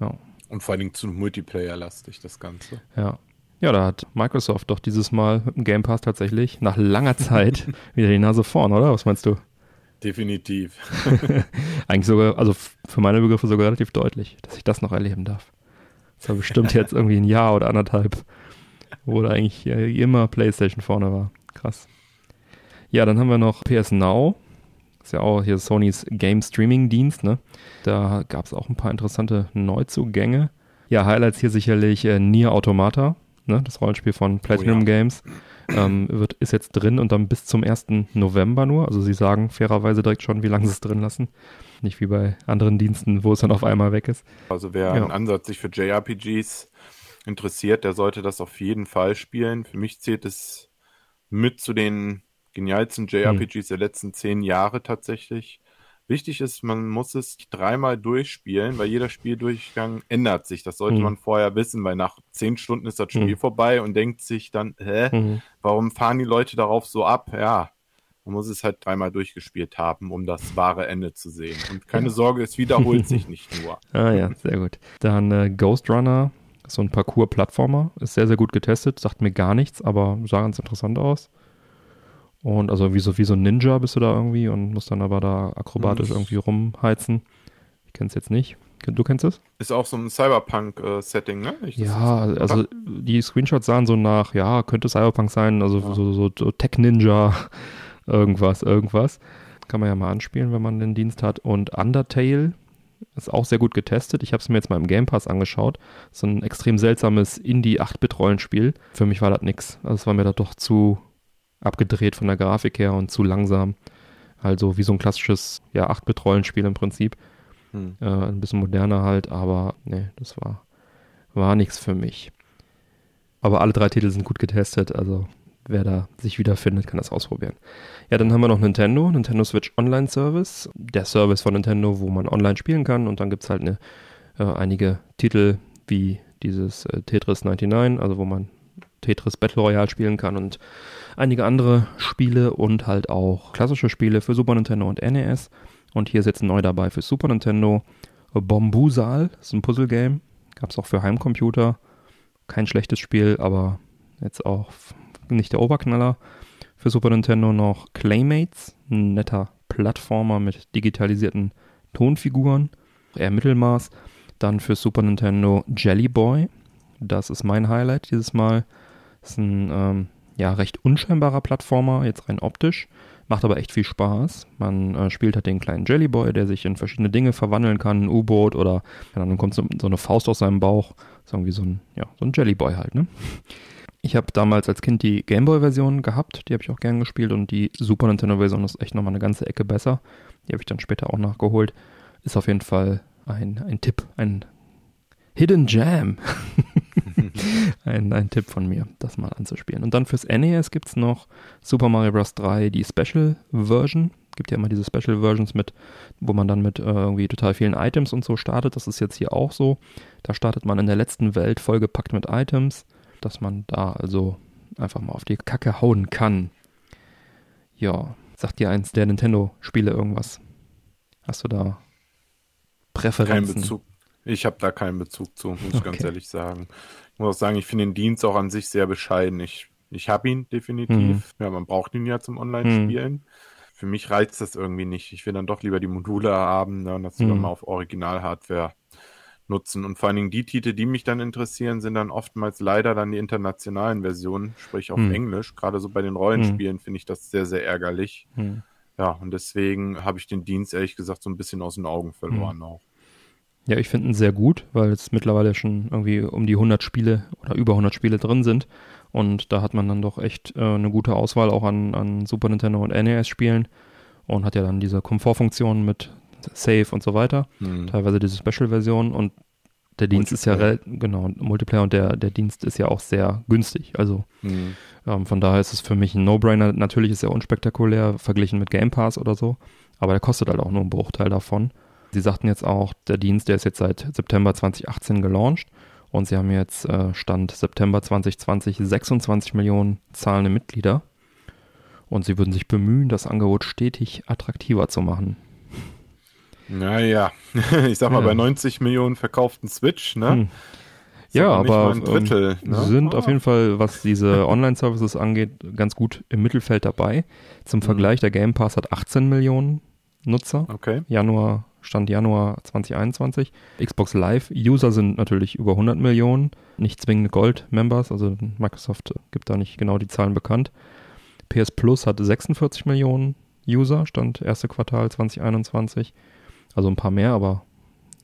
Ja, Und vor allen Dingen zu Multiplayer-lastig, das Ganze. ja. Ja, da hat Microsoft doch dieses Mal mit dem Game Pass tatsächlich nach langer Zeit wieder die Nase vorn, oder? Was meinst du? Definitiv. Eigentlich sogar, also für meine Begriffe sogar relativ deutlich, dass ich das noch erleben darf. Das war bestimmt jetzt irgendwie ein Jahr oder anderthalb, wo da eigentlich immer PlayStation vorne war. Krass. Ja, dann haben wir noch PS Now. Ist ja auch hier Sonys Game Streaming Dienst, ne? Da gab es auch ein paar interessante Neuzugänge. Ja, Highlights hier sicherlich äh, Nier Automata, ne? Das Rollenspiel von Platinum oh, ja. Games. Ähm, wird, ist jetzt drin und dann bis zum 1. November nur. Also sie sagen fairerweise direkt schon, wie lange sie es drin lassen. Nicht wie bei anderen Diensten, wo es dann auf einmal weg ist. Also wer ja. einen Ansatz sich für JRPGs interessiert, der sollte das auf jeden Fall spielen. Für mich zählt es mit zu den genialsten JRPGs hm. der letzten zehn Jahre tatsächlich. Wichtig ist, man muss es dreimal durchspielen, weil jeder Spieldurchgang ändert sich. Das sollte mhm. man vorher wissen, weil nach zehn Stunden ist das Spiel mhm. vorbei und denkt sich dann, hä, mhm. warum fahren die Leute darauf so ab? Ja, man muss es halt dreimal durchgespielt haben, um das wahre Ende zu sehen. Und keine Sorge, es wiederholt sich nicht nur. Ah ja, sehr gut. Dann äh, Ghost Runner, so ein Parcours-Plattformer, ist sehr, sehr gut getestet, sagt mir gar nichts, aber sah ganz interessant aus. Und also wie so, wie so ein Ninja bist du da irgendwie und musst dann aber da akrobatisch mhm. irgendwie rumheizen. Ich kenne es jetzt nicht. Du kennst es? Ist auch so ein Cyberpunk-Setting, ne? Ich ja, also die Screenshots sahen so nach, ja, könnte Cyberpunk sein, also ja. so, so, so Tech-Ninja, irgendwas, irgendwas. Kann man ja mal anspielen, wenn man den Dienst hat. Und Undertale ist auch sehr gut getestet. Ich habe es mir jetzt mal im Game Pass angeschaut. So ein extrem seltsames Indie-8-Bit-Rollenspiel. Für mich war das nix. Also es war mir da doch zu abgedreht von der Grafik her und zu langsam. Also wie so ein klassisches ja, 8-Bit-Rollenspiel im Prinzip. Hm. Äh, ein bisschen moderner halt, aber nee, das war, war nichts für mich. Aber alle drei Titel sind gut getestet, also wer da sich wiederfindet, kann das ausprobieren. Ja, dann haben wir noch Nintendo, Nintendo Switch Online Service, der Service von Nintendo, wo man online spielen kann und dann gibt es halt eine, äh, einige Titel wie dieses äh, Tetris 99, also wo man Tetris Battle Royale spielen kann und einige andere Spiele und halt auch klassische Spiele für Super Nintendo und NES. Und hier ist jetzt neu dabei für Super Nintendo Bombusal, ist ein Puzzle-Game. Gab es auch für Heimcomputer. Kein schlechtes Spiel, aber jetzt auch nicht der Oberknaller. Für Super Nintendo noch Claymates, ein netter Plattformer mit digitalisierten Tonfiguren, eher Mittelmaß. Dann für Super Nintendo Jelly Boy, das ist mein Highlight dieses Mal. Das ist ein ähm, ja, recht unscheinbarer Plattformer, jetzt rein optisch. Macht aber echt viel Spaß. Man äh, spielt halt den kleinen Jellyboy, der sich in verschiedene Dinge verwandeln kann, ein U-Boot oder ja, dann kommt so, so, eine Faust aus seinem Bauch. So irgendwie so ein, ja, so ein Jellyboy halt, ne? Ich habe damals als Kind die Gameboy-Version gehabt, die habe ich auch gern gespielt und die Super Nintendo-Version ist echt nochmal eine ganze Ecke besser. Die habe ich dann später auch nachgeholt. Ist auf jeden Fall ein, ein Tipp, ein Hidden Jam. ein, ein Tipp von mir, das mal anzuspielen. Und dann fürs NES gibt es noch Super Mario Bros. 3, die Special Version. Gibt ja immer diese Special Versions mit, wo man dann mit äh, irgendwie total vielen Items und so startet. Das ist jetzt hier auch so. Da startet man in der letzten Welt vollgepackt mit Items, dass man da also einfach mal auf die Kacke hauen kann. Ja, sagt dir eins der Nintendo-Spiele irgendwas? Hast du da Präferenzen? Kein Bezug. Ich habe da keinen Bezug zu, muss okay. ich ganz ehrlich sagen. Ich muss auch sagen, ich finde den Dienst auch an sich sehr bescheiden. Ich, ich habe ihn definitiv. Mhm. Ja, man braucht ihn ja zum Online-Spielen. Mhm. Für mich reizt das irgendwie nicht. Ich will dann doch lieber die Module haben ne, und das mhm. mal auf Original-Hardware nutzen. Und vor allen Dingen die Titel, die mich dann interessieren, sind dann oftmals leider dann die internationalen Versionen, sprich auf mhm. Englisch. Gerade so bei den Rollenspielen mhm. finde ich das sehr, sehr ärgerlich. Mhm. Ja, und deswegen habe ich den Dienst ehrlich gesagt so ein bisschen aus den Augen verloren auch. Ja, ich finde ihn sehr gut, weil es mittlerweile schon irgendwie um die 100 Spiele oder über 100 Spiele drin sind. Und da hat man dann doch echt äh, eine gute Auswahl auch an, an Super Nintendo und NES-Spielen. Und hat ja dann diese Komfortfunktion mit Save und so weiter. Mhm. Teilweise diese Special-Version. Und der Dienst ist ja, genau, Multiplayer und der, der Dienst ist ja auch sehr günstig. Also mhm. ähm, von daher ist es für mich ein No-Brainer. Natürlich ist er unspektakulär verglichen mit Game Pass oder so. Aber der kostet halt auch nur einen Bruchteil davon. Sie sagten jetzt auch, der Dienst, der ist jetzt seit September 2018 gelauncht und sie haben jetzt äh, Stand September 2020 26 Millionen zahlende Mitglieder und sie würden sich bemühen, das Angebot stetig attraktiver zu machen. Naja, ich sag mal, ja. bei 90 Millionen verkauften Switch, ne? Hm. Ja, aber Drittel, ähm, ne? sind Ah. auf jeden Fall, was diese Online-Services angeht, ganz gut im Mittelfeld dabei. Zum Mhm. Vergleich, der Game Pass hat 18 Millionen Nutzer. Okay. Januar, Stand Januar 2021. Xbox Live User sind natürlich über 100 Millionen, nicht zwingend Gold-Members, also Microsoft gibt da nicht genau die Zahlen bekannt. PS Plus hatte 46 Millionen User, Stand erste Quartal 2021. Also ein paar mehr, aber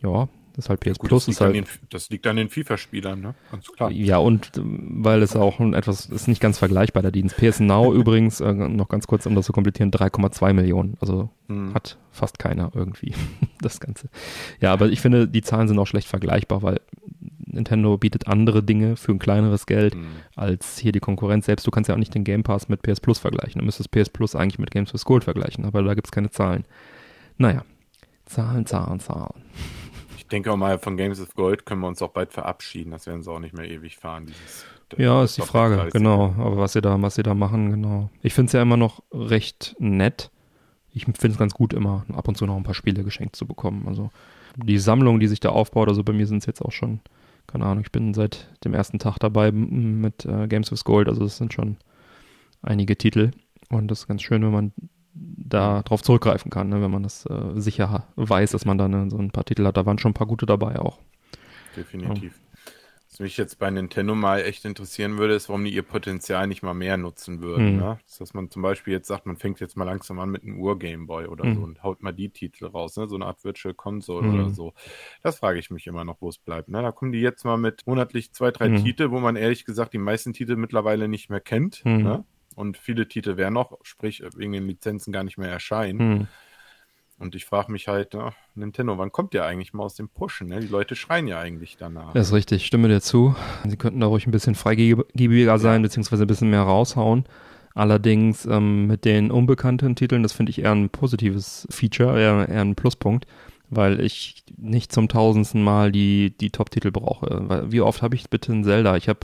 ja, das ist halt PS Gut, Plus, das, liegt halt an den, das liegt an den FIFA-Spielern, ne? Ganz klar. ja, und weil es auch etwas, ist nicht ganz vergleichbar, der Dienst. PS Now übrigens, äh, noch ganz kurz, um das zu komplettieren, 3,2 Millionen. Also Hm. hat fast keiner irgendwie das Ganze. Ja, aber ich finde, die Zahlen sind auch schlecht vergleichbar, weil Nintendo bietet andere Dinge für ein kleineres Geld Hm. als hier die Konkurrenz. Selbst du kannst ja auch nicht den Game Pass mit PS Plus vergleichen. Du müsstest PS Plus eigentlich mit Games with Gold vergleichen, aber da gibt es keine Zahlen. Naja, Zahlen, Zahlen, Zahlen. Ich denke auch mal, von Games of Gold können wir uns auch bald verabschieden. Das werden sie auch nicht mehr ewig fahren. Dieses, Ja, ist die Frage, genau. Aber was sie da, was sie da machen, genau. Ich finde es ja immer noch recht nett. Ich finde es ganz gut, immer ab und zu noch ein paar Spiele geschenkt zu bekommen. Also die Sammlung, die sich da aufbaut, also bei mir sind es jetzt auch schon, keine Ahnung, ich bin seit dem ersten Tag dabei mit äh, Games with Gold, also es sind schon einige Titel. Und das ist ganz schön, wenn man da drauf zurückgreifen kann, ne? wenn man das äh, sicher weiß, dass man da ne, so ein paar Titel hat. Da waren schon ein paar gute dabei auch. Definitiv. Was mich jetzt bei Nintendo mal echt interessieren würde, ist, warum die ihr Potenzial nicht mal mehr nutzen würden. Hm. Ne? Dass man zum Beispiel jetzt sagt, man fängt jetzt mal langsam an mit einem Ur-Gameboy oder Hm. so und haut mal die Titel raus, ne? so eine Art Virtual Console Hm. oder so. Das frage ich mich immer noch, wo es bleibt. Ne? Da kommen die jetzt mal mit monatlich zwei, drei Hm. Titel, wo man ehrlich gesagt die meisten Titel mittlerweile nicht mehr kennt. Hm. Ne? Und viele Titel werden noch, sprich wegen den Lizenzen gar nicht mehr erscheinen. Hm. Und ich frage mich halt, na, Nintendo, wann kommt ihr eigentlich mal aus dem Pushen? Ne? Die Leute schreien ja eigentlich danach. Das ist richtig, stimme dir zu. Sie könnten da ruhig ein bisschen freigiebiger sein, beziehungsweise ein bisschen mehr raushauen. Allerdings ähm, mit den unbekannten Titeln, das finde ich eher ein positives Feature, eher, eher ein Pluspunkt, weil ich nicht zum tausendsten Mal die, die Top-Titel brauche. Weil, wie oft habe ich bitte ein Zelda? Ich habe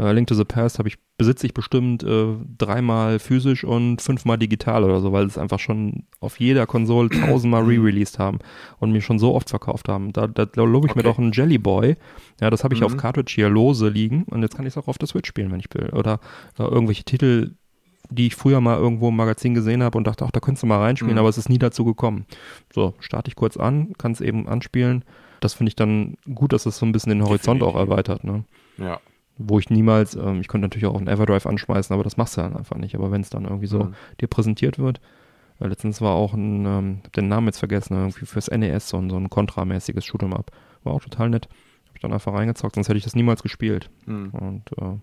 äh, Link to the Past habe ich, besitze ich bestimmt äh, dreimal physisch und fünfmal digital oder so, weil es einfach schon auf jeder Konsole tausendmal re-released haben und mir schon so oft verkauft haben. Da, da, lobe ich mir Okay. doch einen Jelly Boy. Ja, das habe ich Mhm. auf Cartridge hier lose liegen und jetzt kann ich es auch auf der Switch spielen, wenn ich will. Oder äh, irgendwelche Titel, die ich früher mal irgendwo im Magazin gesehen habe und dachte, ach, da könntest du mal reinspielen, Mhm. aber es ist nie dazu gekommen. So, starte ich kurz an, kann es eben anspielen. Das finde ich dann gut, dass es so ein bisschen den Horizont auch Definitiv. erweitert. Ne? Ja. Wo ich niemals, ähm, ich könnte natürlich auch einen Everdrive anschmeißen, aber das machst du dann einfach nicht. Aber wenn es dann irgendwie so Mhm. dir präsentiert wird, äh, letztens war auch ein, ähm, hab den Namen jetzt vergessen, irgendwie fürs NES so ein, so ein kontramäßiges Shoot'em Up. War auch total nett. Hab ich dann einfach reingezockt, sonst hätte ich das niemals gespielt. Hm. Und äh,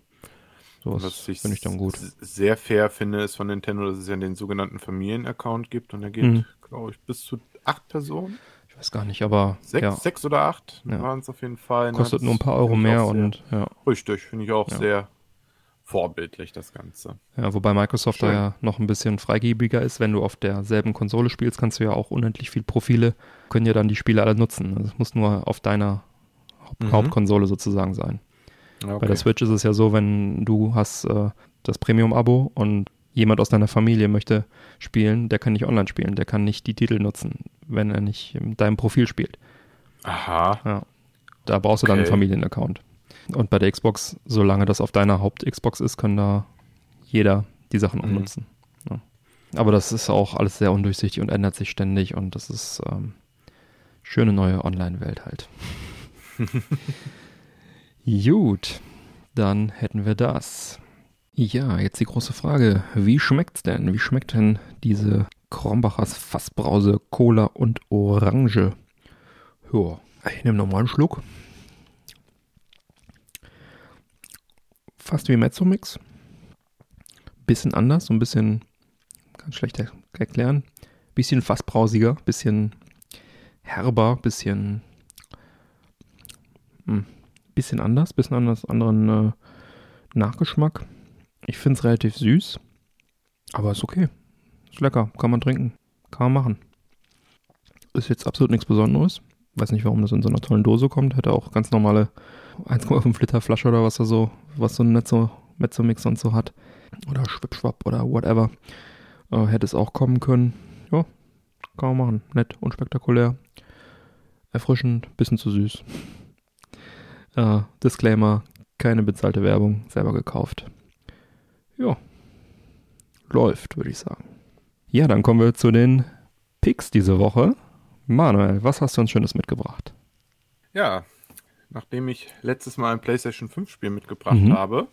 so Was ich finde ich dann gut. sehr fair finde, ist von Nintendo, dass es ja den sogenannten Familienaccount gibt und der geht, Mhm. glaube ich, bis zu acht Personen. Ich weiß gar nicht, aber Sechs, ja, sechs oder acht Ja. waren es auf jeden Fall. ne? kostet nur ein paar Euro mehr sehr- und ja. Richtig, finde ich auch sehr vorbildlich, das Ganze. Ja, wobei Microsoft da Schön. ja noch ein bisschen freigebiger ist. Wenn du auf derselben Konsole spielst, kannst du ja auch unendlich viel Profile, können ja dann die Spiele alle nutzen. Also es muss nur auf deiner Mhm. Hauptkonsole sozusagen sein. Ja, Bei der Switch ist es ja so, wenn du hast äh, das Premium-Abo und jemand aus deiner Familie möchte spielen, der kann nicht online spielen, der kann nicht die Titel nutzen, wenn er nicht in deinem Profil spielt. Aha. Ja. Da brauchst du dann einen Okay. Familienaccount. Und bei der Xbox, solange das auf deiner Haupt-Xbox ist, kann da jeder die Sachen Mhm. umnutzen. Ja. Aber das ist auch alles sehr undurchsichtig und ändert sich ständig und das ist ähm, schöne neue Online-Welt halt. Gut, dann hätten wir das. Ja, jetzt die große Frage. Wie schmeckt's denn? Wie schmeckt denn diese Krombachers Fassbrause Cola und Orange? Ja, ich nehme nochmal einen Schluck. Fast wie Mezzomix. Bisschen anders, so ein bisschen, ganz schlecht er- erklären. Bisschen fassbrausiger, bisschen herber, bisschen, hm, bisschen anders, bisschen anders, anderen äh, Nachgeschmack. Ich finde es relativ süß, aber ist okay. Ist lecker, kann man trinken, kann man machen. Ist jetzt absolut nichts Besonderes. Weiß nicht, warum das in so einer tollen Dose kommt. Hätte auch ganz normale 1,5 Liter Flasche oder was da so, was so ein Mezzo, Mezzo-Mix und so hat. Oder Schwipschwapp oder whatever. Äh, hätte es auch kommen können. Ja, kann man machen. Nett, unspektakulär. Erfrischend, bisschen zu süß. Äh, Disclaimer, keine bezahlte Werbung, selber gekauft. Ja, läuft, würde ich sagen. Ja, dann kommen wir zu den Picks diese Woche. Manuel, was hast du uns Schönes mitgebracht? Ja, nachdem ich letztes Mal ein PlayStation 5 Spiel mitgebracht Mhm. habe,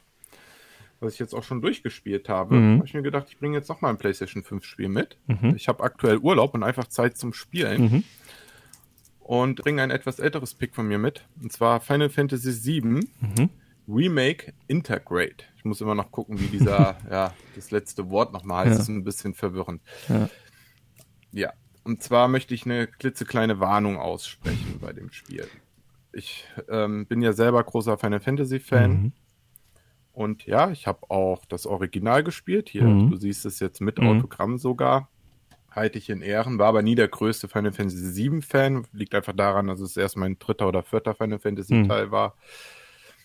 was ich jetzt auch schon durchgespielt habe, Mhm. habe ich mir gedacht, ich bringe jetzt nochmal ein PlayStation 5 Spiel mit. Mhm. Ich habe aktuell Urlaub und einfach Zeit zum Spielen Mhm. und bringe ein etwas älteres Pick von mir mit. Und zwar Final Fantasy VII Mhm. Remake Intergrade. Ich muss immer noch gucken, wie dieser, ja, das letzte Wort nochmal heißt. Ja. Das ist ein bisschen verwirrend. Ja. Ja, und zwar möchte ich eine klitzekleine Warnung aussprechen bei dem Spiel. Ich ähm, bin ja selber großer Final Fantasy Fan Mhm. und ja, ich habe auch das Original gespielt. Hier, Mhm. du siehst es jetzt mit Mhm. Autogramm sogar. Halte ich in Ehren, war aber nie der größte Final Fantasy VII Fan. Liegt einfach daran, dass es erst mein dritter oder vierter Final Fantasy Mhm. Teil war.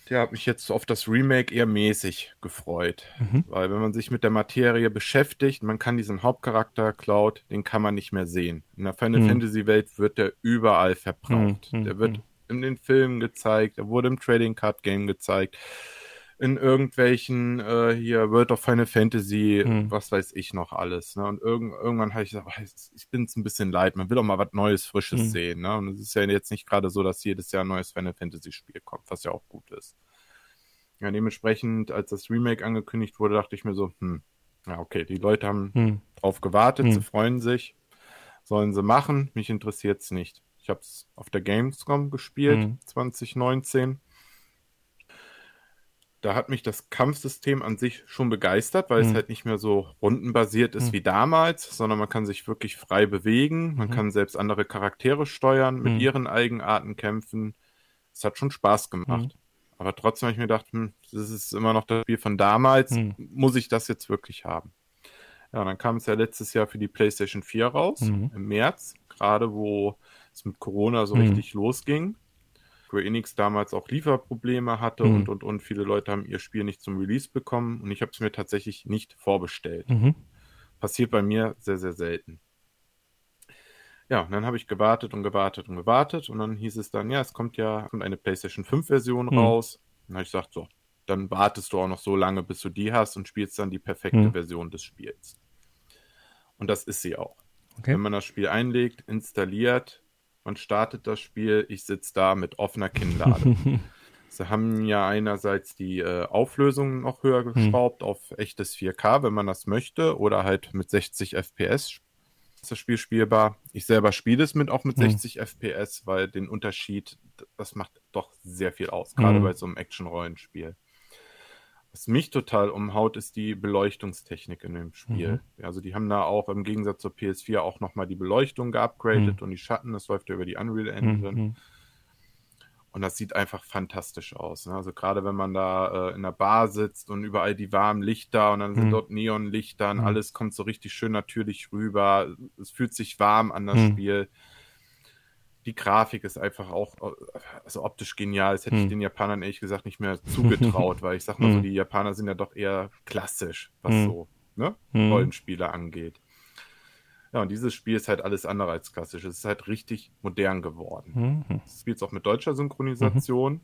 Der hat mich jetzt auf das Remake eher mäßig gefreut. Mhm. Weil wenn man sich mit der Materie beschäftigt, man kann diesen Hauptcharakter Cloud, den kann man nicht mehr sehen. In der Final Mhm. Fantasy Welt wird der überall verbraucht. Mhm. Der wird in den Filmen gezeigt, er wurde im Trading Card Game gezeigt, in irgendwelchen äh, hier World of Final Fantasy, Mhm. was weiß ich noch alles. Ne? Und irgend, irgendwann habe ich gesagt, ich bin es ein bisschen leid, man will auch mal was Neues, Frisches Mhm. sehen. Ne? Und es ist ja jetzt nicht gerade so, dass jedes Jahr ein neues Final Fantasy Spiel kommt, was ja auch gut ist. Ja, dementsprechend, als das Remake angekündigt wurde, dachte ich mir so, hm, ja, okay, die Leute haben Mhm. drauf gewartet, Hm. sie freuen sich, sollen sie machen, mich interessiert es nicht. Ich habe es auf der Gamescom gespielt, Hm. 2019. Da hat mich das Kampfsystem an sich schon begeistert, weil Hm. es halt nicht mehr so rundenbasiert ist Hm. wie damals, sondern man kann sich wirklich frei bewegen, man Mhm. kann selbst andere Charaktere steuern, mit Hm. ihren Eigenarten kämpfen. Es hat schon Spaß gemacht. Aber trotzdem habe ich mir gedacht, hm, das ist immer noch das Spiel von damals, Hm. muss ich das jetzt wirklich haben? Ja, und dann kam es ja letztes Jahr für die PlayStation 4 raus, Mhm. im März, gerade wo es mit Corona so Mhm. richtig losging. Square Enix damals auch Lieferprobleme hatte Mhm. und, und, und viele Leute haben ihr Spiel nicht zum Release bekommen und ich habe es mir tatsächlich nicht vorbestellt. Mhm. Passiert bei mir sehr, sehr selten. Ja, und dann habe ich gewartet und gewartet und gewartet und dann hieß es dann, ja, es kommt ja kommt eine PlayStation 5 Version Mhm. raus. Und dann habe ich gesagt, so, dann wartest du auch noch so lange, bis du die hast und spielst dann die perfekte Mhm. Version des Spiels. Und das ist sie auch. Okay. Wenn man das Spiel einlegt, installiert, man startet das Spiel, ich sitze da mit offener Kinnlade. Sie haben ja einerseits die äh, Auflösung noch höher Hm. geschraubt auf echtes 4K, wenn man das möchte, oder halt mit 60 FPS ist das Spiel spielbar. Ich selber spiele es mit auch mit Hm. 60 FPS, weil den Unterschied, das macht doch sehr viel aus, gerade Hm. bei so einem Action-Rollenspiel. Was mich total umhaut, ist die Beleuchtungstechnik in dem Spiel. Also die haben da auch im Gegensatz zur PS4 auch nochmal die Beleuchtung geupgradet Mhm. und die Schatten, das läuft ja über die Unreal Engine. Mhm. Und das sieht einfach fantastisch aus. Ne? Also gerade wenn man da äh, in der Bar sitzt und überall die warmen Lichter und dann sind Mhm. dort Neonlichter und Mhm. alles kommt so richtig schön natürlich rüber. Es fühlt sich warm an das Mhm. Spiel. Die Grafik ist einfach auch äh, also optisch genial. Das hätte ich Mhm. den Japanern ehrlich gesagt nicht mehr zugetraut, weil ich sag mal so, Mhm. die Japaner sind ja doch eher klassisch, was Mhm. so ne? Mhm. Rollenspiele angeht. Ja, und dieses Spiel ist halt alles andere als klassisch. Es ist halt richtig modern geworden. Mhm. Spielt auch mit deutscher Synchronisation.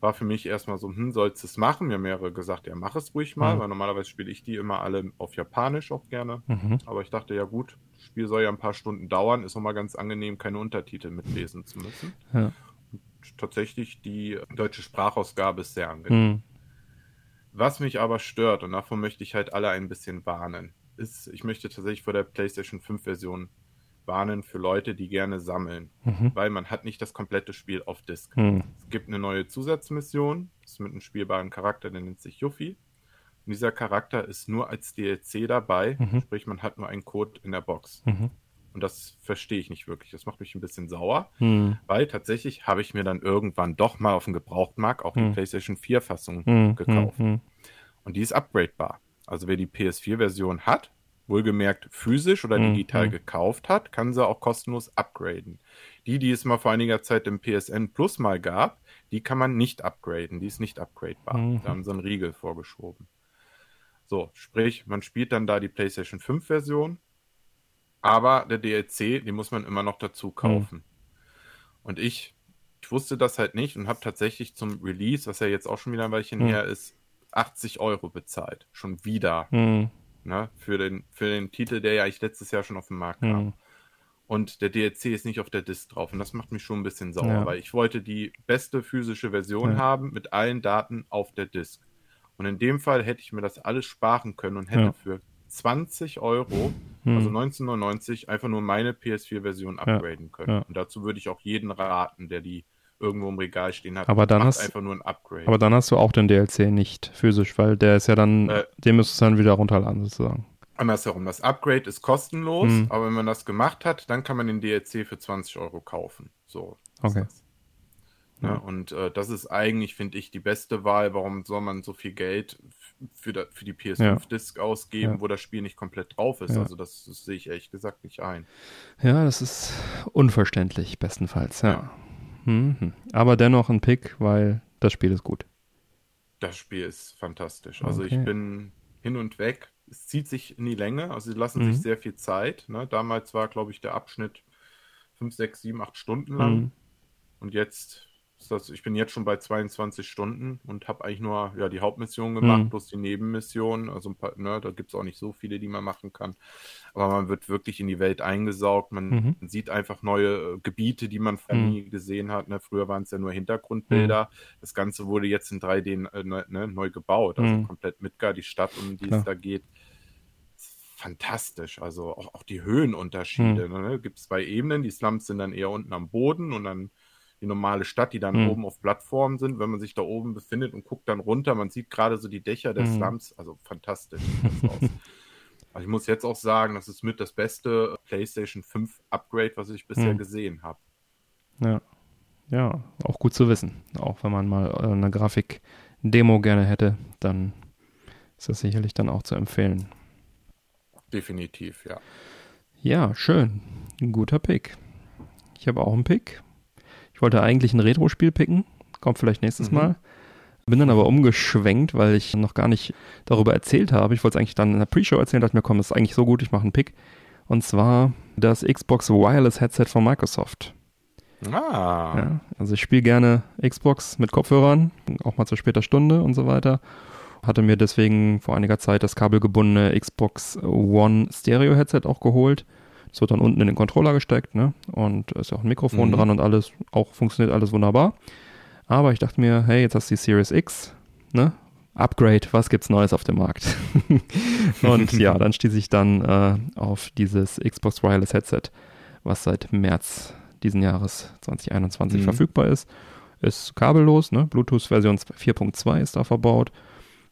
War für mich erstmal so, hm, sollst du es machen? Mir haben mehrere gesagt, ja, mach es ruhig mal, Mhm. weil normalerweise spiele ich die immer alle auf Japanisch auch gerne. Mhm. Aber ich dachte, ja gut, Spiel soll ja ein paar Stunden dauern, ist auch mal ganz angenehm, keine Untertitel mitlesen zu müssen. Ja. Und tatsächlich, die deutsche Sprachausgabe ist sehr angenehm. Mhm. Was mich aber stört, und davon möchte ich halt alle ein bisschen warnen, ist, ich möchte tatsächlich vor der PlayStation 5 Version warnen für Leute, die gerne sammeln, Mhm. weil man hat nicht das komplette Spiel auf Disk. Mhm. Es gibt eine neue Zusatzmission, das ist mit einem spielbaren Charakter, der nennt sich Yuffie. Und dieser Charakter ist nur als DLC dabei, Mhm. sprich man hat nur einen Code in der Box. Mhm. Und das verstehe ich nicht wirklich. Das macht mich ein bisschen sauer, Mhm. weil tatsächlich habe ich mir dann irgendwann doch mal auf dem Gebrauchtmarkt auch die Mhm. PlayStation 4-Fassung Mhm. gekauft. Mhm. Und die ist upgradebar. Also wer die PS4-Version hat, wohlgemerkt physisch oder digital gekauft hat, kann sie auch kostenlos upgraden. Die, die es mal vor einiger Zeit im PSN Plus mal gab, die kann man nicht upgraden. Die ist nicht upgradebar. Mhm. Da haben sie einen Riegel vorgeschoben. So, sprich, man spielt dann da die PlayStation 5-Version, aber der DLC, den muss man immer noch dazu kaufen. Und ich ich wusste das halt nicht und habe tatsächlich zum Release, was ja jetzt auch schon wieder ein Weilchen Hm. her ist, 80 Euro bezahlt. Schon wieder. Hm, Ne? Für, den, für den Titel, der ja eigentlich letztes Jahr schon auf den Markt kam. hm, Und der DLC ist nicht auf der Disc drauf. Und das macht mich schon ein bisschen sauer, Ja. weil ich wollte die beste physische Version Ja. haben mit allen Daten auf der Disc. Und in dem Fall hätte ich mir das alles sparen können und hätte Ja. für 20 Euro, hm. also 1999, einfach nur meine PS4-Version upgraden können. Ja. Und dazu würde ich auch jeden raten, der die irgendwo im Regal stehen hat. Aber dann hast- einfach nur ein Upgrade. Aber dann hast du auch den DLC nicht physisch, weil der ist ja dann, Äh. den müsstest du dann wieder runterladen sozusagen. Andersherum, das Upgrade ist kostenlos, Mhm. aber wenn man das gemacht hat, dann kann man den DLC für 20 Euro kaufen. So. Okay. das. Ja, und äh, das ist eigentlich, finde ich, die beste Wahl. Warum soll man so viel Geld für, da, für die PS5-Disc ausgeben, Ja. wo das Spiel nicht komplett drauf ist? Ja. Also das, das sehe ich ehrlich gesagt nicht ein. Ja, das ist unverständlich, bestenfalls, ja. Mhm. Aber dennoch ein Pick, weil das Spiel ist gut. Das Spiel ist fantastisch. Also Okay. ich bin hin und weg. Es zieht sich in die Länge, also sie lassen Mhm. sich sehr viel Zeit. Ne? Damals war, glaube ich, der Abschnitt 5, 6, 7, 8 Stunden lang. Mhm. Und jetzt das, ich bin jetzt schon bei 22 Stunden und habe eigentlich nur ja, die Hauptmission gemacht, Mhm. plus die Nebenmissionen. Also ein paar, ne, da gibt es auch nicht so viele, die man machen kann. Aber man wird wirklich in die Welt eingesaugt. Man Mhm. sieht einfach neue äh, Gebiete, die man vorher Mhm. nie gesehen hat. Ne? Früher waren es ja nur Hintergrundbilder. Das Ganze wurde jetzt in 3D äh, ne, ne, neu gebaut. Also Mhm. komplett Midgar, die Stadt, um die Klar. es da geht. Fantastisch. Also auch, auch die Höhenunterschiede. Mhm. Ne? Gibt zwei Ebenen. Die Slums sind dann eher unten am Boden und dann die normale Stadt, die dann Mhm. oben auf Plattformen sind. Wenn man sich da oben befindet und guckt dann runter, man sieht gerade so die Dächer der Mhm. Slums. Also fantastisch. Also ich muss jetzt auch sagen, das ist mit das beste PlayStation 5 Upgrade, was ich bisher Mhm. gesehen habe. Ja. Ja, auch gut zu wissen. Auch wenn man mal äh, eine Grafik-Demo gerne hätte, dann ist das sicherlich dann auch zu empfehlen. Definitiv, ja. Ja, schön. Ein guter Pick. Ich habe auch einen Pick. Ich wollte eigentlich ein Retro-Spiel picken. Kommt vielleicht nächstes Mhm. Mal. Bin dann aber umgeschwenkt, weil ich noch gar nicht darüber erzählt habe. Ich wollte es eigentlich dann in der Pre-Show erzählen, dachte mir, komm, das ist eigentlich so gut, ich mache einen Pick. Und zwar das Xbox Wireless Headset von Microsoft. Ah, Ja, also ich spiele gerne Xbox mit Kopfhörern, auch mal zu später Stunde und so weiter. Hatte mir deswegen vor einiger Zeit das kabelgebundene Xbox One Stereo Headset auch geholt. Das wird dann unten in den Controller gesteckt, ne? Und ist auch ein Mikrofon Mhm. dran und alles, auch funktioniert alles wunderbar. Aber ich dachte mir, hey, jetzt hast du die Series X, ne? Upgrade, was gibt's Neues auf dem Markt? und ja, dann stieß ich dann äh, auf dieses Xbox Wireless Headset, was seit März diesen Jahres 2021 Mhm. verfügbar ist. Ist kabellos, ne? Bluetooth-Version 4.2 ist da verbaut.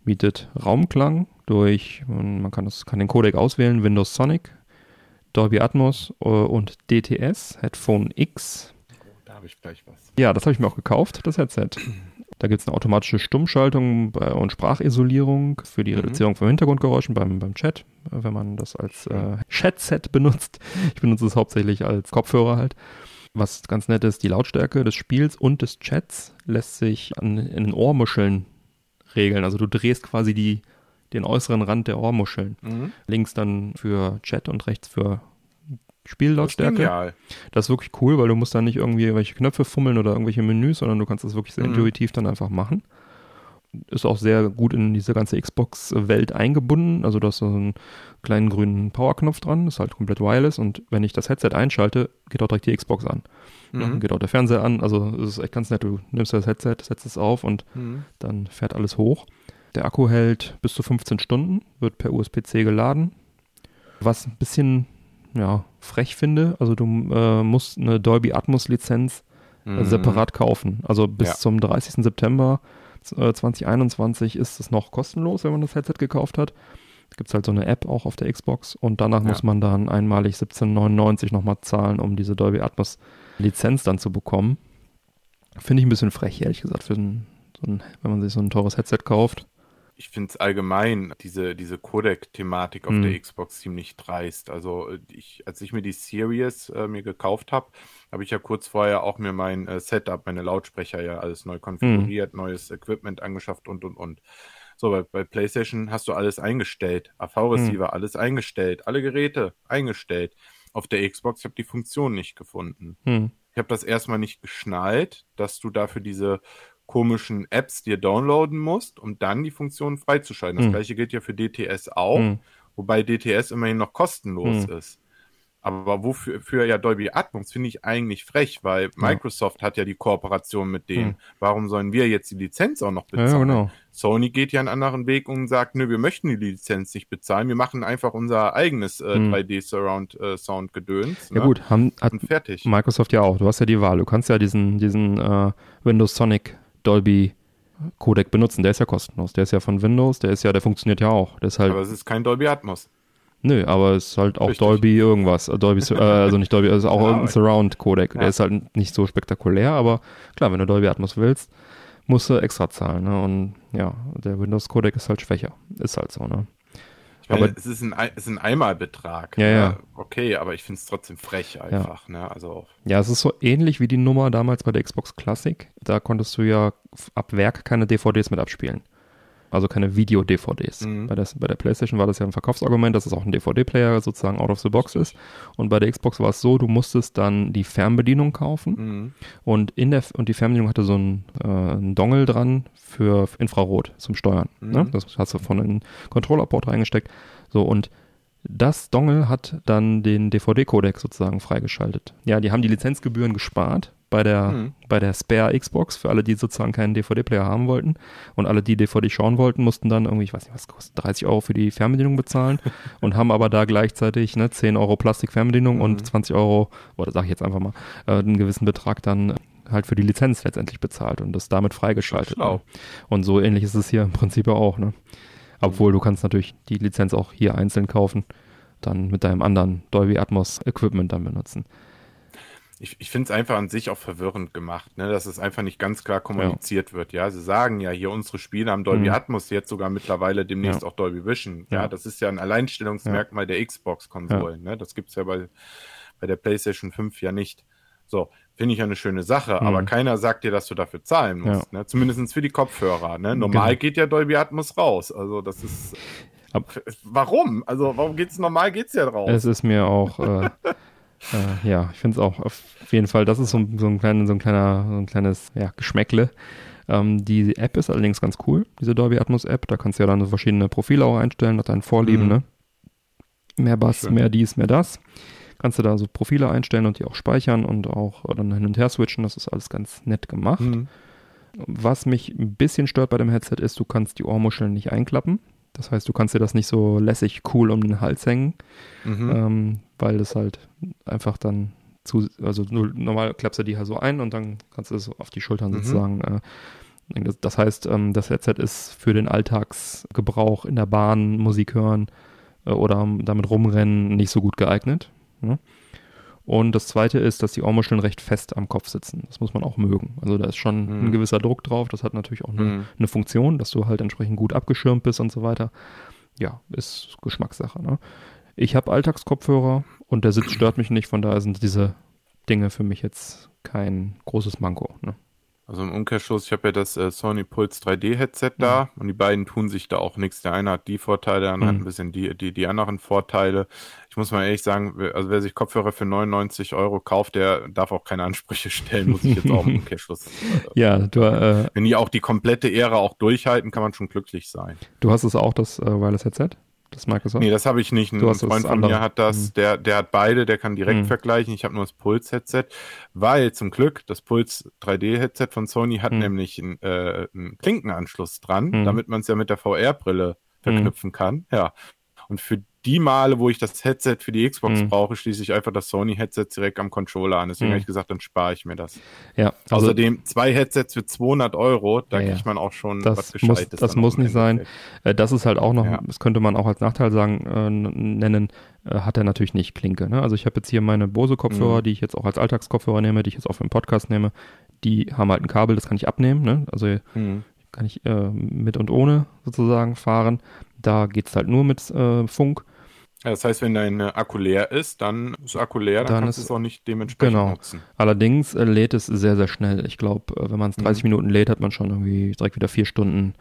Bietet Raumklang durch, man kann, das, kann den Codec auswählen, Windows Sonic, Dolby Atmos äh, und DTS, Headphone X. da habe ich gleich was. Ja, das habe ich mir auch gekauft, das Headset. Da gibt es eine automatische Stummschaltung bei- und Sprachisolierung für die Mhm. Reduzierung von Hintergrundgeräuschen beim, beim Chat, äh, wenn man das als äh, Chat-Set benutzt. Ich benutze es hauptsächlich als Kopfhörer halt. Was ganz nett ist, die Lautstärke des Spiels und des Chats lässt sich an, in den Ohrmuscheln regeln. Also du drehst quasi die, den äußeren Rand der Ohrmuscheln. Mhm. Links dann für Chat und rechts für Das ist Spiellautstärke. genial. Das ist wirklich cool, weil du musst dann nicht irgendwie irgendwelche Knöpfe fummeln oder irgendwelche Menüs, sondern du kannst das wirklich sehr Mhm. intuitiv dann einfach machen. Ist auch sehr gut in diese ganze Xbox-Welt eingebunden. Also du hast so einen kleinen grünen Powerknopf dran, ist halt komplett wireless und wenn ich das Headset einschalte, geht auch direkt die Xbox an. Mhm. geht auch der Fernseher an, also es ist echt ganz nett. Du nimmst das Headset, setzt es auf und Mhm. dann fährt alles hoch. Der Akku hält bis zu 15 Stunden, wird per USB-C geladen. Was ein bisschen ja, frech finde, also du äh, musst eine Dolby Atmos Lizenz äh, Mhm. separat kaufen. Also bis Ja. zum 30. September äh, 2021 ist es noch kostenlos, wenn man das Headset gekauft hat. Es gibt halt so eine App auch auf der Xbox und danach Ja. muss man dann einmalig 17,99 nochmal zahlen, um diese Dolby Atmos Lizenz dann zu bekommen. Finde ich ein bisschen frech, ehrlich gesagt, für ein, so ein, wenn man sich so ein teures Headset kauft. Ich finde es allgemein, diese, diese Codec-Thematik auf Mhm. der Xbox ziemlich dreist. Also äh, ich, als ich mir die Series äh, mir gekauft habe, habe ich ja kurz vorher auch mir mein äh, Setup, meine Lautsprecher ja alles neu konfiguriert, neues Equipment angeschafft und und und. So, bei, bei PlayStation hast du alles eingestellt. AV-Receiver, alles eingestellt, alle Geräte eingestellt. Auf der Xbox, ich habe die Funktion nicht gefunden. Hm. Ich habe das erstmal nicht geschnallt, dass du dafür diese komischen Apps dir downloaden musst, um dann die Funktionen freizuschalten. Das Hm. gleiche gilt ja für DTS auch, Hm. wobei DTS immerhin noch kostenlos Hm. ist. Aber wofür für ja Dolby Atmos finde ich eigentlich frech, weil Microsoft hat ja die Kooperation mit denen. Hm. Warum sollen wir jetzt die Lizenz auch noch bezahlen? ja, genau. Sony geht ja einen anderen Weg und sagt, nö, wir möchten die Lizenz nicht bezahlen, wir machen einfach unser eigenes äh, Hm. 3D Surround äh, Sound Gedöns. Ja ne? gut, haben, hat Und fertig. Microsoft ja auch. Du hast ja die Wahl. Du kannst ja diesen, diesen äh, Windows Sonic Dolby Codec benutzen. Der ist ja kostenlos. Der ist ja von Windows. Der ist ja, der funktioniert ja auch. Der ist halt, Aber es ist kein Dolby Atmos. nö, aber es ist halt auch Richtig. Dolby irgendwas. Dolby, äh, also nicht Dolby, also auch Ja, irgendein Surround Codec. Der Ja. ist halt nicht so spektakulär, aber klar, wenn du Dolby Atmos willst, musst du extra zahlen. Ne? Und ja, der Windows Codec ist halt schwächer. Ist halt so, ne? Aber- es ist ein, Ei- es ist ein Einmalbetrag. Ja, ne? ja. Okay, aber ich finde es trotzdem frech einfach. Ne? Also Ja, es ist so ähnlich wie die Nummer damals bei der Xbox Classic. Da konntest du ja ab Werk keine DVDs mit abspielen. Also keine Video-DVDs. Mhm. Bei, der, bei der PlayStation war das ja ein Verkaufsargument, dass es auch ein DVD-Player sozusagen out of the box ist. Und bei der Xbox war es so, du musstest dann die Fernbedienung kaufen mhm. und in der und die Fernbedienung hatte so einen, äh, einen Dongle dran für Infrarot zum Steuern. Mhm. Ne? Das hast du von einem Controller-Port reingesteckt. So und das Dongle hat dann den DVD-Codec sozusagen freigeschaltet. Ja, die haben die Lizenzgebühren gespart bei der, Mhm. bei der Spare Xbox für alle, die sozusagen keinen DVD-Player haben wollten. Und alle, die DVD schauen wollten, mussten dann irgendwie, ich weiß nicht, was kostet, 30 Euro für die Fernbedienung bezahlen und haben aber da gleichzeitig ne, 10 Euro Plastikfernbedienung Mhm. und 20 Euro, oder sage ich jetzt einfach mal, äh, einen gewissen Betrag dann halt für die Lizenz letztendlich bezahlt und das damit freigeschaltet. Ne? Und so ähnlich ist es hier im Prinzip auch. Ne? Obwohl du kannst natürlich die Lizenz auch hier einzeln kaufen, dann mit deinem anderen Dolby Atmos Equipment dann benutzen. Ich, ich finde es einfach an sich auch verwirrend gemacht, ne? dass es einfach nicht ganz klar kommuniziert wird. Ja, sie sagen ja hier, unsere Spiele haben Dolby Mhm. Atmos, jetzt sogar mittlerweile demnächst Ja. auch Dolby Vision. Ja, Ja. das ist ja ein Alleinstellungsmerkmal der Xbox-Konsolen. Ne? Das gibt's ja bei, bei der PlayStation 5 ja nicht. So, finde ich ja eine schöne Sache, Mhm. aber keiner sagt dir, dass du dafür zahlen musst. Ne? Zumindest für die Kopfhörer. Ne? Normal Genau. geht ja Dolby Atmos raus. Also das ist. Ab- Warum? Also warum geht's normal geht's ja raus? Es ist mir auch, äh, äh, ja, ich finde es auch auf jeden Fall, das ist so, ein- so ein kleiner, so ein kleiner, so ein kleines, ja, Geschmäckle. Ähm, die App ist allerdings ganz cool, diese Dolby Atmos App. Da kannst du ja dann so verschiedene Profile auch einstellen nach deinen Vorlieben, Mhm. ne? Mehr Bass, Schön. mehr dies, mehr das. Kannst du da so Profile einstellen und die auch speichern und auch dann hin und her switchen. Das ist alles ganz nett gemacht. Mhm. Was mich ein bisschen stört bei dem Headset ist, du kannst die Ohrmuscheln nicht einklappen. Das heißt, du kannst dir das nicht so lässig cool um den Hals hängen, Mhm. ähm, weil das halt einfach dann zu, also normal klappst du die halt so ein und dann kannst du es so auf die Schultern Mhm. sozusagen. Äh, das, das heißt, ähm, das Headset ist für den Alltagsgebrauch in der Bahn, Musik hören äh, oder damit rumrennen nicht so gut geeignet. Ne? Und das zweite ist, dass die Ohrmuscheln recht fest am Kopf sitzen. Das muss man auch mögen. Also da ist schon Mhm. ein gewisser Druck drauf. Das hat natürlich auch eine, Mhm. eine Funktion, dass du halt entsprechend gut abgeschirmt bist und so weiter. Ja, ist Geschmackssache. Ne? Ich habe Alltagskopfhörer und der Sitz stört mich nicht. Von daher sind diese Dinge für mich jetzt kein großes Manko. Ne? Also im Umkehrschluss, ich habe ja das äh, Sony Pulse 3D Headset da und die beiden tun sich da auch nichts. Der eine hat die Vorteile, der andere hat Mhm. ein bisschen die, die, die anderen Vorteile. Ich muss mal ehrlich sagen, also wer sich Kopfhörer für 99 Euro kauft, der darf auch keine Ansprüche stellen, muss ich jetzt auch im Umkehrschluss. Äh, Ja, du, äh, wenn die auch die komplette Ära auch durchhalten, kann man schon glücklich sein. du hast es auch, das äh, Wireless Headset, das Microsoft? Nee, das habe ich nicht. Ein Freund von mir hat das, Mhm. der, der hat beide, der kann direkt Mhm. vergleichen. Ich habe nur das Pulse-Headset, weil zum Glück das Pulse 3D-Headset von Sony hat Mhm. nämlich einen, äh, einen Klinkenanschluss dran, Mhm. damit man es ja mit der VR-Brille verknüpfen kann. Ja. Und für die Male, wo ich das Headset für die Xbox Mhm. brauche, schließe ich einfach das Sony-Headset direkt am Controller an. Deswegen Mhm. habe ich gesagt, dann spare ich mir das. Ja, also Außerdem zwei Headsets für 200 Euro, da Ja, kriegt man auch schon Das was muss- Gescheites. das muss auch im nicht sein. Endeffekt. Äh, das ist halt auch noch, Ja. das könnte man auch als Nachteil sagen, äh, nennen, äh, hat er natürlich nicht Klinke. Ne? Also ich habe jetzt hier meine Bose-Kopfhörer, Mhm. die ich jetzt auch als Alltagskopfhörer nehme, die ich jetzt auch für den Podcast nehme. Die haben halt ein Kabel, das kann ich abnehmen. Ne? Also Mhm. Kann ich äh, mit und ohne sozusagen fahren. Da geht's halt nur mit äh, Funk. Ja, das heißt, wenn dein Akku leer ist, dann ist Akku leer, dann, Dann kannst du es auch nicht dementsprechend genau. nutzen. Allerdings äh, lädt es sehr, sehr schnell. Ich glaube, äh, wenn man es Mhm. 30 Minuten lädt, hat man schon irgendwie direkt wieder vier Stunden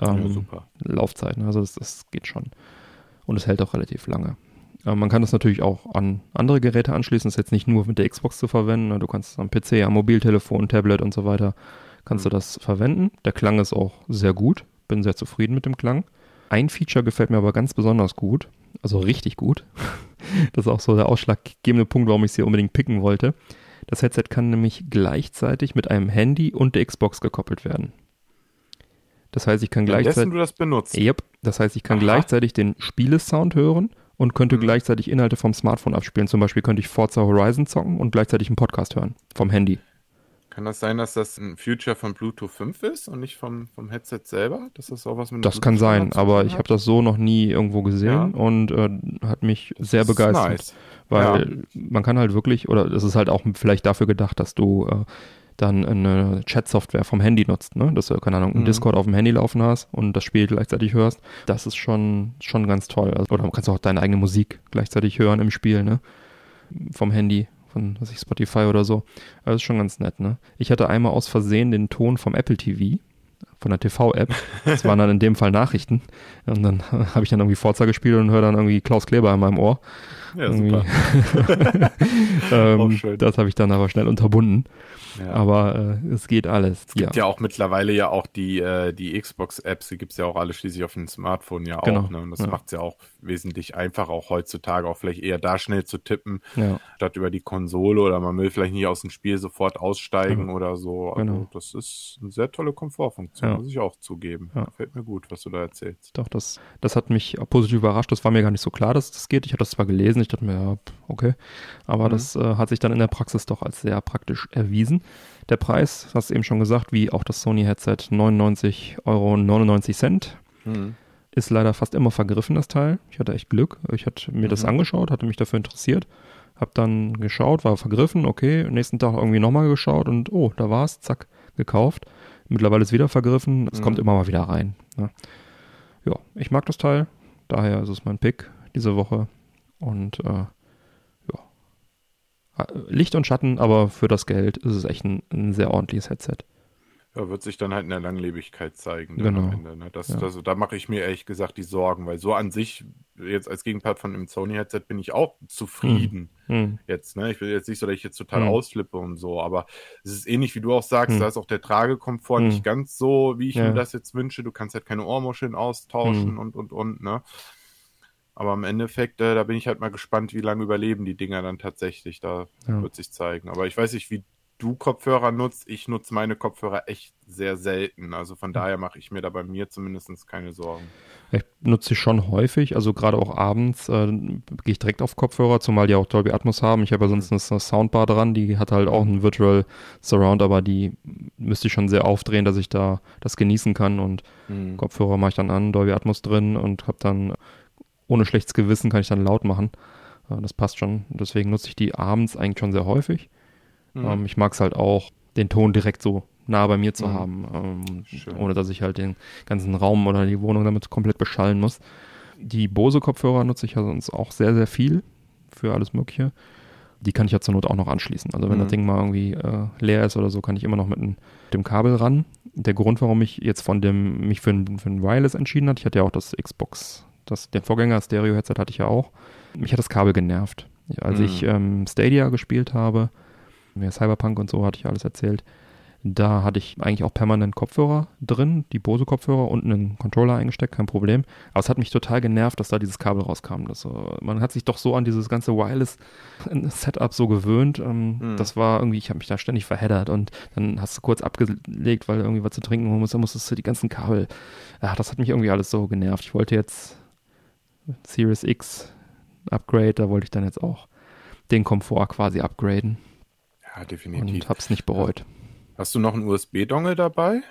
ja, ähm, super. Laufzeit. Ne? Also das, das geht schon. Und es hält auch relativ lange. Äh, man kann das natürlich auch an andere Geräte anschließen. Das ist jetzt nicht nur mit der Xbox zu verwenden. Ne? Du kannst am PC, am Mobiltelefon, Tablet und so weiter, kannst mhm. du das verwenden. Der Klang ist auch sehr gut. Bin sehr zufrieden mit dem Klang. Ein Feature gefällt mir aber ganz besonders gut. Also richtig gut. das ist auch so der ausschlaggebende Punkt, warum ich es hier unbedingt picken wollte. Das Headset kann nämlich gleichzeitig mit einem Handy und der Xbox gekoppelt werden. Das heißt, ich kann gleichzeitig. du das benutzt. Yep. Das heißt, ich kann Aha. gleichzeitig den Spielesound hören und könnte mhm. gleichzeitig Inhalte vom Smartphone abspielen. Zum Beispiel könnte ich Forza Horizon zocken und gleichzeitig einen Podcast hören vom Handy. Kann das sein, dass das ein Future von Bluetooth 5 ist und nicht vom, vom Headset selber? Dass das auch was mit Das kann sein, aber ich habe das so noch nie irgendwo gesehen ja. und äh, hat mich sehr begeistert. Nice. Weil ja. man kann halt wirklich, oder es ist halt auch vielleicht dafür gedacht, dass du äh, dann eine Chat-Software vom Handy nutzt, ne? dass du, keine Ahnung, einen mhm. Discord auf dem Handy laufen hast und das Spiel gleichzeitig hörst, das ist schon, schon ganz toll. Also, oder du kannst auch deine eigene Musik gleichzeitig hören im Spiel, ne? Vom Handy, von, was ich, Spotify oder so. Das ist schon ganz nett, ne? Ich hatte einmal aus Versehen den Ton vom Apple TV, von der TV-App. Das waren dann in dem Fall Nachrichten. Und dann habe ich dann irgendwie Forza gespielt und höre dann irgendwie Klaus Kleber in meinem Ohr. Ja, super. ähm, das habe ich dann aber schnell unterbunden. Ja. Aber äh, es geht alles. Es gibt ja. ja auch mittlerweile ja auch die, äh, die Xbox-Apps, die gibt es ja auch alle schließlich auf dem Smartphone ja auch. Genau. Ne? Und das ja. macht es ja auch wesentlich einfacher, auch heutzutage auch vielleicht eher da schnell zu tippen, statt über die Konsole oder man will vielleicht nicht aus dem Spiel sofort aussteigen oder so. Also genau. das ist eine sehr tolle Komfortfunktion, muss ich auch zugeben. Fällt mir gut, was du da erzählst. Doch, das, das hat mich positiv überrascht. Das war mir gar nicht so klar, dass das geht. Ich hatte das zwar gelesen, ich dachte mir, ja, okay. Aber mhm. das äh, hat sich dann in der Praxis doch als sehr praktisch erwiesen. Der Preis, hast du eben schon gesagt, wie auch das Sony Headset, 99,99 Euro. Mhm. Ist leider fast immer vergriffen, das Teil. Ich hatte echt Glück. Ich hatte mir mhm. das angeschaut, hatte mich dafür interessiert. Hab dann geschaut, war vergriffen, okay. Nächsten Tag irgendwie nochmal geschaut und oh, da war es, zack, gekauft. Mittlerweile ist wieder vergriffen. Es mhm. kommt immer mal wieder rein. Ja. ja, ich mag das Teil. Daher ist es mein Pick diese Woche. Und äh, Licht und Schatten, aber für das Geld ist es echt ein, ein sehr ordentliches Headset. Ja, wird sich dann halt in der Langlebigkeit zeigen. Genau. Ende, ne? das, ja. das, da mache ich mir ehrlich gesagt die Sorgen, weil so an sich, jetzt als Gegenpart von dem Sony-Headset, bin ich auch zufrieden. Hm. Jetzt, ne? Ich will jetzt nicht so, dass ich jetzt total hm. ausflippe und so, aber es ist ähnlich, wie du auch sagst, hm. da ist auch der Tragekomfort nicht ganz so, wie ich ja. mir das jetzt wünsche. Du kannst halt keine Ohrmuscheln austauschen und, und, und, ne? Aber im Endeffekt, äh, da bin ich halt mal gespannt, wie lange überleben die Dinger dann tatsächlich. Da ja. wird sich zeigen. Aber ich weiß nicht, wie du Kopfhörer nutzt. Ich nutze meine Kopfhörer echt sehr selten. Also von daher mache ich mir da bei mir zumindest keine Sorgen. Ich nutze sie schon häufig, also gerade auch abends äh, gehe ich direkt auf Kopfhörer, zumal die auch Dolby Atmos haben. Ich habe ja sonst eine Soundbar dran, die hat halt auch einen Virtual Surround, aber die müsste ich schon sehr aufdrehen, dass ich da das genießen kann. Und mhm. Kopfhörer mache ich dann an, Dolby Atmos drin und habe dann ohne schlechtes Gewissen kann ich dann laut machen. Das passt schon. Deswegen nutze ich die abends eigentlich schon sehr häufig. Mhm. Ähm, ich mag es halt auch, den Ton direkt so nah bei mir zu mhm. haben, ähm, ohne dass ich halt den ganzen Raum oder die Wohnung damit komplett beschallen muss. Die Bose-Kopfhörer nutze ich ja sonst auch sehr, sehr viel für alles Mögliche. Die kann ich ja zur Not auch noch anschließen. Also wenn mhm. das Ding mal irgendwie äh, leer ist oder so, kann ich immer noch mit, ein, dem Kabel ran. Der Grund, warum ich jetzt von dem mich für ein, für ein Wireless entschieden hat, ich hatte ja auch das Xbox das, den Vorgänger Stereo-Headset hatte ich ja auch. Mich hat das Kabel genervt. Als mhm. ich ähm, Stadia gespielt habe, mehr Cyberpunk und so hatte ich alles erzählt, da hatte ich eigentlich auch permanent Kopfhörer drin, die Bose-Kopfhörer und einen Controller eingesteckt, kein Problem. Aber es hat mich total genervt, dass da dieses Kabel rauskam. Das, äh, man hat sich doch so an dieses ganze Wireless-Setup so gewöhnt. Ähm, mhm. Das war irgendwie, ich habe mich da ständig verheddert und dann hast du kurz abgelegt, weil irgendwie was zu trinken holen musst, dann musstest du die ganzen Kabel. Ja, das hat mich irgendwie alles so genervt. Ich wollte jetzt Series X Upgrade, da wollte ich dann jetzt auch den Komfort quasi upgraden. Ja, definitiv. Und hab's nicht bereut. Hast du noch einen USB-Dongle dabei?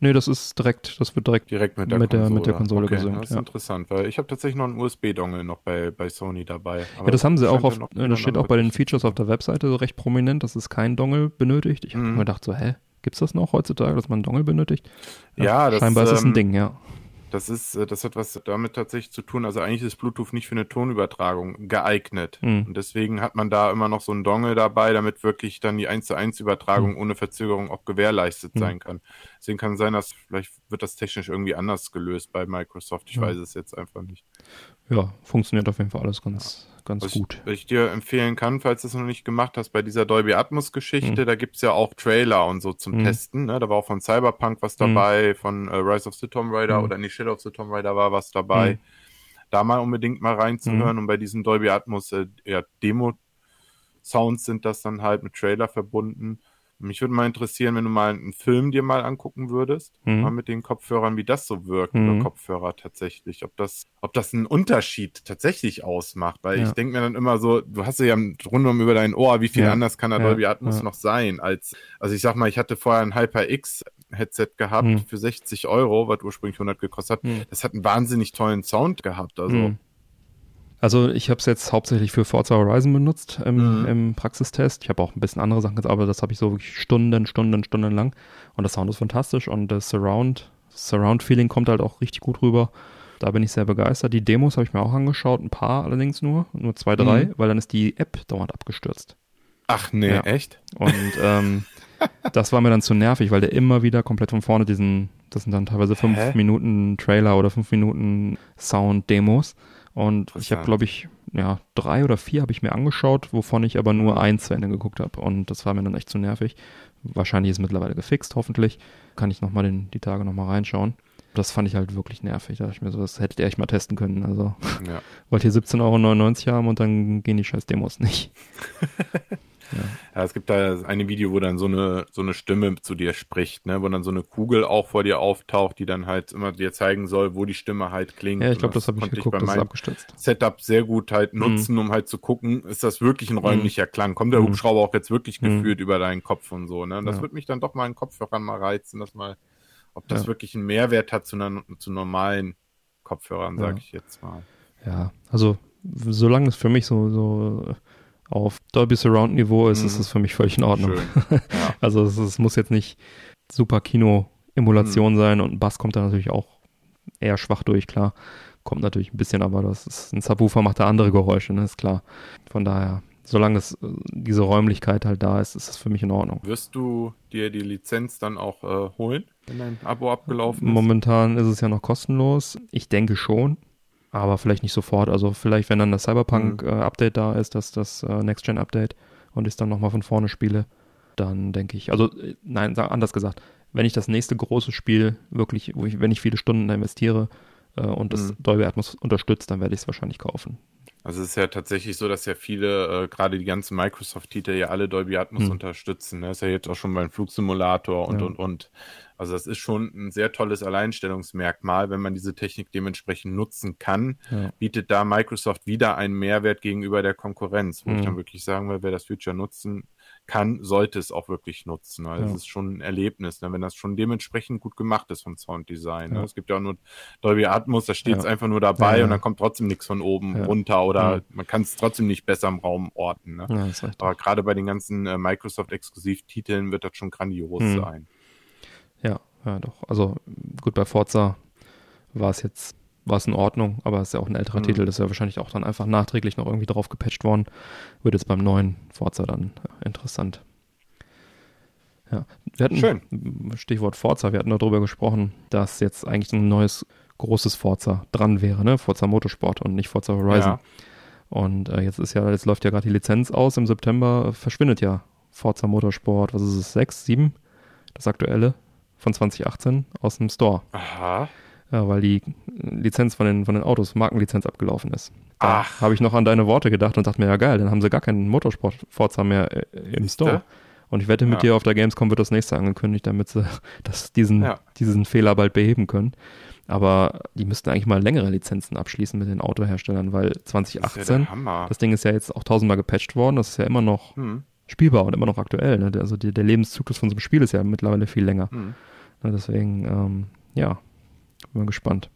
Nee, das ist direkt, das wird direkt, direkt mit der mit Konsole, der, mit der Konsole okay, gesynkt. Das ist ja. interessant, weil ich habe tatsächlich noch einen USB-Dongle noch bei, bei Sony dabei. ja, das haben sie auch auf, das steht auch bei den Features auf der Webseite so recht prominent, dass es kein Dongle benötigt. Ich habe mhm. mir gedacht so, hä, gibt's das noch heutzutage, dass man einen Dongle benötigt? Ja, ja das, scheinbar ist es ein ähm, Ding, ja. Das ist, äh, das hat was damit tatsächlich zu tun. Also eigentlich ist Bluetooth nicht für eine Tonübertragung geeignet. Mhm. Und deswegen hat man da immer noch so einen Dongle dabei, damit wirklich dann die 1 zu 1 Übertragung mhm. ohne Verzögerung auch gewährleistet mhm. sein kann. Deswegen kann sein, dass vielleicht wird das technisch irgendwie anders gelöst bei Microsoft. Ich weiß es jetzt einfach nicht. Ja, funktioniert auf jeden Fall alles ganz, ganz Was gut. Ich, was ich dir empfehlen kann, falls du es noch nicht gemacht hast, bei dieser Dolby Atmos Geschichte, Mhm. da gibt's ja auch Trailer und so zum Mhm. Testen. Ne? Da war auch von Cyberpunk was Mhm. dabei, von äh, Rise of the Tomb Raider Mhm. oder nicht Shadow of the Tomb Raider war was dabei. Mhm. Da mal unbedingt mal reinzuhören und bei diesen Dolby Atmos äh, ja, Demo-Sounds sind das dann halt mit Trailer verbunden. Mich würde mal interessieren, wenn du mal einen Film dir mal angucken würdest, Mhm. mal mit den Kopfhörern, wie das so wirkt Mhm. Kopfhörer tatsächlich, ob das, ob das einen Unterschied tatsächlich ausmacht, weil Ja. ich denke mir dann immer so, du hast ja rundum über dein Ohr, wie viel Ja. anders kann der Ja. Dolby Atmos noch sein als, also ich sag mal, ich hatte vorher ein HyperX Headset gehabt Mhm. für 60 Euro, was ursprünglich 100 gekostet hat. Mhm. Das hat einen wahnsinnig tollen Sound gehabt, also Mhm. Also ich habe es jetzt hauptsächlich für Forza Horizon benutzt im, Mhm. im Praxistest. Ich habe auch ein bisschen andere Sachen jetzt, aber das habe ich so wirklich Stunden, Stunden, Stunden lang. Und der Sound ist fantastisch und das Surround, Surround-Feeling kommt halt auch richtig gut rüber. Da bin ich sehr begeistert. Die Demos habe ich mir auch angeschaut, ein paar allerdings nur, nur zwei, drei, Mhm. weil dann ist die App dauernd abgestürzt. ach nee, Ja. echt? Und ähm, das war mir dann zu nervig, weil der immer wieder komplett von vorne diesen, das sind dann teilweise fünf Hä? Minuten Trailer oder fünf Minuten Sound-Demos. Und ich habe, glaube ich, ja, drei oder vier habe ich mir angeschaut, wovon ich aber nur eins zu Ende geguckt habe. Und das war mir dann echt zu nervig. Wahrscheinlich ist es mittlerweile gefixt, hoffentlich. Kann ich nochmal die Tage nochmal reinschauen. Das fand ich halt wirklich nervig. Da dachte ich mir so, das hättet ihr echt mal testen können. Also Ja. wollt ihr 17,99 Euro haben und dann gehen die scheiß Demos nicht. Ja, es gibt da eine Video, wo dann so eine, so eine Stimme zu dir spricht, ne, wo dann so eine Kugel auch vor dir auftaucht, die dann halt immer dir zeigen soll, wo die Stimme halt klingt. Ja, ich glaube, das habe ich geguckt, bei das abgestürzt. Setup sehr gut halt Mhm. nutzen, um halt zu gucken, ist das wirklich ein räumlicher Klang? Kommt der Mhm. Hubschrauber auch jetzt wirklich Mhm. geführt über deinen Kopf und so, ne? Und das Ja. wird mich dann doch mal in Kopfhörern mal reizen, dass mal, ob das Ja. wirklich einen Mehrwert hat zu, einer, zu normalen Kopfhörern, sage Ja. ich jetzt mal. Ja, also solange es für mich so, so auf Dolby Surround Niveau ist, Mhm. ist es für mich völlig in Ordnung. Ja. Also es, es muss jetzt nicht super Kino-Emulation Mhm. sein und Bass kommt da natürlich auch eher schwach durch, klar. Kommt natürlich ein bisschen, aber das ist ein Subwoofer macht da andere Geräusche, ne, ist klar. Von daher, solange es, äh, diese Räumlichkeit halt da ist, ist es für mich in Ordnung. Wirst du dir die Lizenz dann auch äh, holen, wenn dein Abo abgelaufen ist? Momentan ist es ja noch kostenlos. Ich denke schon, aber vielleicht nicht sofort. Also vielleicht, wenn dann das Mhm. Cyberpunk-Update da ist, das, das äh, Next-Gen-Update und ich es dann nochmal von vorne spiele, dann denke ich, also äh, nein, anders gesagt, wenn ich das nächste große Spiel wirklich, wo ich, wenn ich viele Stunden da investiere äh, und das Mhm. Dolby Atmos unterstützt, dann werde ich es wahrscheinlich kaufen. Also es ist ja tatsächlich so, dass ja viele, äh, gerade die ganzen Microsoft-Titel ja alle Dolby Atmos Hm. unterstützen. Ne? Ist ja jetzt auch schon beim Flugsimulator und, Ja. und, und. Also das ist schon ein sehr tolles Alleinstellungsmerkmal, wenn man diese Technik dementsprechend nutzen kann, Ja. bietet da Microsoft wieder einen Mehrwert gegenüber der Konkurrenz, wo Hm. ich dann wirklich sagen will, wer das Feature nutzen kann, sollte es auch wirklich nutzen. Also Ja. es ist schon ein Erlebnis, ne? wenn das schon dementsprechend gut gemacht ist vom Sounddesign. Ne? Ja. Es gibt ja auch nur Dolby Atmos, da steht es Ja. einfach nur dabei Ja, ja. und dann kommt trotzdem nichts von oben Ja. runter oder Ja. man kann es trotzdem nicht besser im Raum orten. Ne? Ja. Aber gerade bei den ganzen äh, Microsoft-Exklusivtiteln wird das schon grandios Hm. sein. Ja, ja, doch. Also gut, bei Forza war es jetzt, war es in Ordnung, aber es ist ja auch ein älterer Mhm. Titel, das ist ja wahrscheinlich auch dann einfach nachträglich noch irgendwie drauf gepatcht worden. Wird jetzt beim neuen Forza dann äh, interessant. Ja, wir hatten, Schön. Stichwort Forza, wir hatten darüber gesprochen, dass jetzt eigentlich ein neues großes Forza dran wäre, ne? Forza Motorsport und nicht Forza Horizon. Ja. Und äh, jetzt ist ja, jetzt läuft ja gerade die Lizenz aus. Im September verschwindet ja Forza Motorsport, was ist es, 6, 7? Das aktuelle von 2018 aus dem Store. Aha. Ja, weil die Lizenz von den, von den Autos, Markenlizenz abgelaufen ist. Da Ach. habe ich noch an deine Worte gedacht und dachte mir, ja geil, dann haben sie gar keinen Motorsport Forza mehr äh, im Siehste? Store. Und ich wette mit Ja. dir, auf der Gamescom wird das nächste angekündigt, damit sie das, diesen, Ja. diesen Fehler bald beheben können. Aber die müssten eigentlich mal längere Lizenzen abschließen mit den Autoherstellern, weil Das ist ja 2018, der Hammer. das Ding ist ja jetzt auch tausendmal gepatcht worden, das ist ja immer noch Hm. Spielbar und immer noch aktuell. Ne? Also die, der Lebenszyklus von so einem Spiel ist ja mittlerweile viel länger. Hm. Ne? Deswegen, ähm, ja, bin mal gespannt.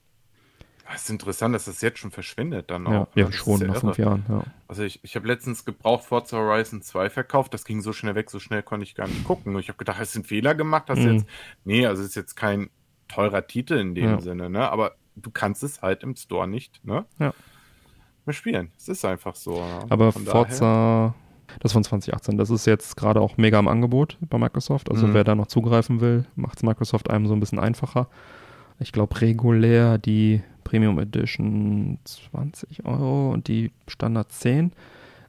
Das ist interessant, dass das jetzt schon verschwindet dann Ja, auch. ja Das ist schon ja nach irre. fünf Jahren. Ja. Also ich, ich habe letztens gebraucht Forza Horizon 2 verkauft, das ging so schnell weg, so schnell konnte ich gar nicht gucken. Und ich habe gedacht, hast du einen Fehler gemacht? Hast Mhm. jetzt. Nee, also es ist jetzt kein teurer Titel in dem Ja. Sinne, ne? Aber du kannst es halt im Store nicht, ne? Ja. Mehr spielen. Es ist einfach so. ja. Aber Forza, das von 2018, das ist jetzt gerade auch mega im Angebot bei Microsoft. Also Mhm. wer da noch zugreifen will, macht es Microsoft einem so ein bisschen einfacher. Ich glaube, regulär die Premium Edition 20 Euro und die Standard 10.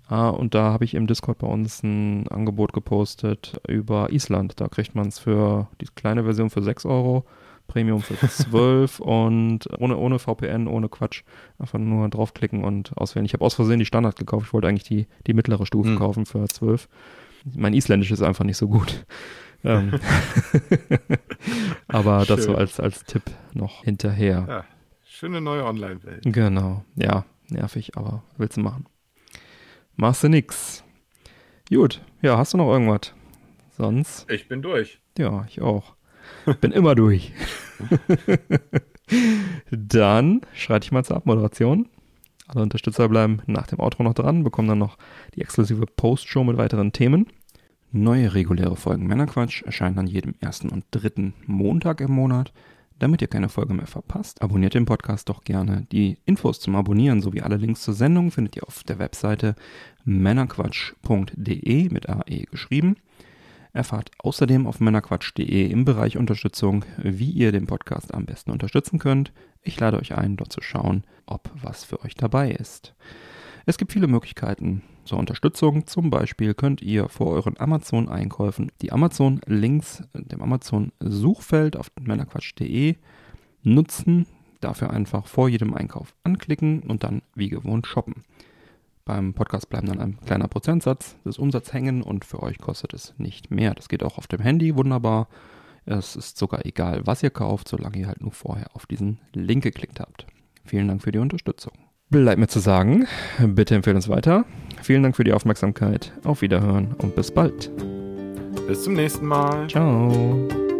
Ah, und da habe ich im Discord bei uns ein Angebot gepostet über Island. Da kriegt man es für die kleine Version für 6 Euro, Premium für 12 und ohne, ohne VPN, ohne Quatsch. Einfach nur draufklicken und auswählen. Ich habe aus Versehen die Standard gekauft. Ich wollte eigentlich die, die mittlere Stufe Hm. kaufen für 12. Mein Isländisch ist einfach nicht so gut. Ähm, Aber das so Schön. als, als Tipp noch hinterher. Ja, schöne neue Online-Welt. Genau, ja, nervig, aber willst du machen. Machst du nix. Gut, ja, hast du noch irgendwas? Sonst, Ich bin durch. ja, ich auch. Bin immer durch. dann schreite ich mal zur Abmoderation. Alle Unterstützer bleiben nach dem Outro noch dran, bekommen dann noch die exklusive Postshow mit weiteren Themen. Neue reguläre Folgen Männerquatsch erscheinen an jedem ersten und dritten Montag im Monat. Damit ihr keine Folge mehr verpasst, abonniert den Podcast doch gerne. Die Infos zum Abonnieren sowie alle Links zur Sendung findet ihr auf der Webseite männerquatsch.de mit AE geschrieben. Erfahrt außerdem auf männerquatsch.de im Bereich Unterstützung, wie ihr den Podcast am besten unterstützen könnt. Ich lade euch ein, dort zu schauen, ob was für euch dabei ist. Es gibt viele Möglichkeiten zur Unterstützung. Zum Beispiel könnt ihr vor euren Amazon-Einkäufen die Amazon-Links dem Amazon-Suchfeld auf männerquatsch.de nutzen. Dafür einfach vor jedem Einkauf anklicken und dann wie gewohnt shoppen. Beim Podcast bleiben dann ein kleiner Prozentsatz des Umsatzes hängen und für euch kostet es nicht mehr. Das geht auch auf dem Handy wunderbar. Es ist sogar egal, was ihr kauft, solange ihr halt nur vorher auf diesen Link geklickt habt. Vielen Dank für die Unterstützung. Bleibt mir zu sagen, bitte empfehlen uns weiter. Vielen Dank für die Aufmerksamkeit. Auf Wiederhören und bis bald. Bis zum nächsten Mal. Ciao.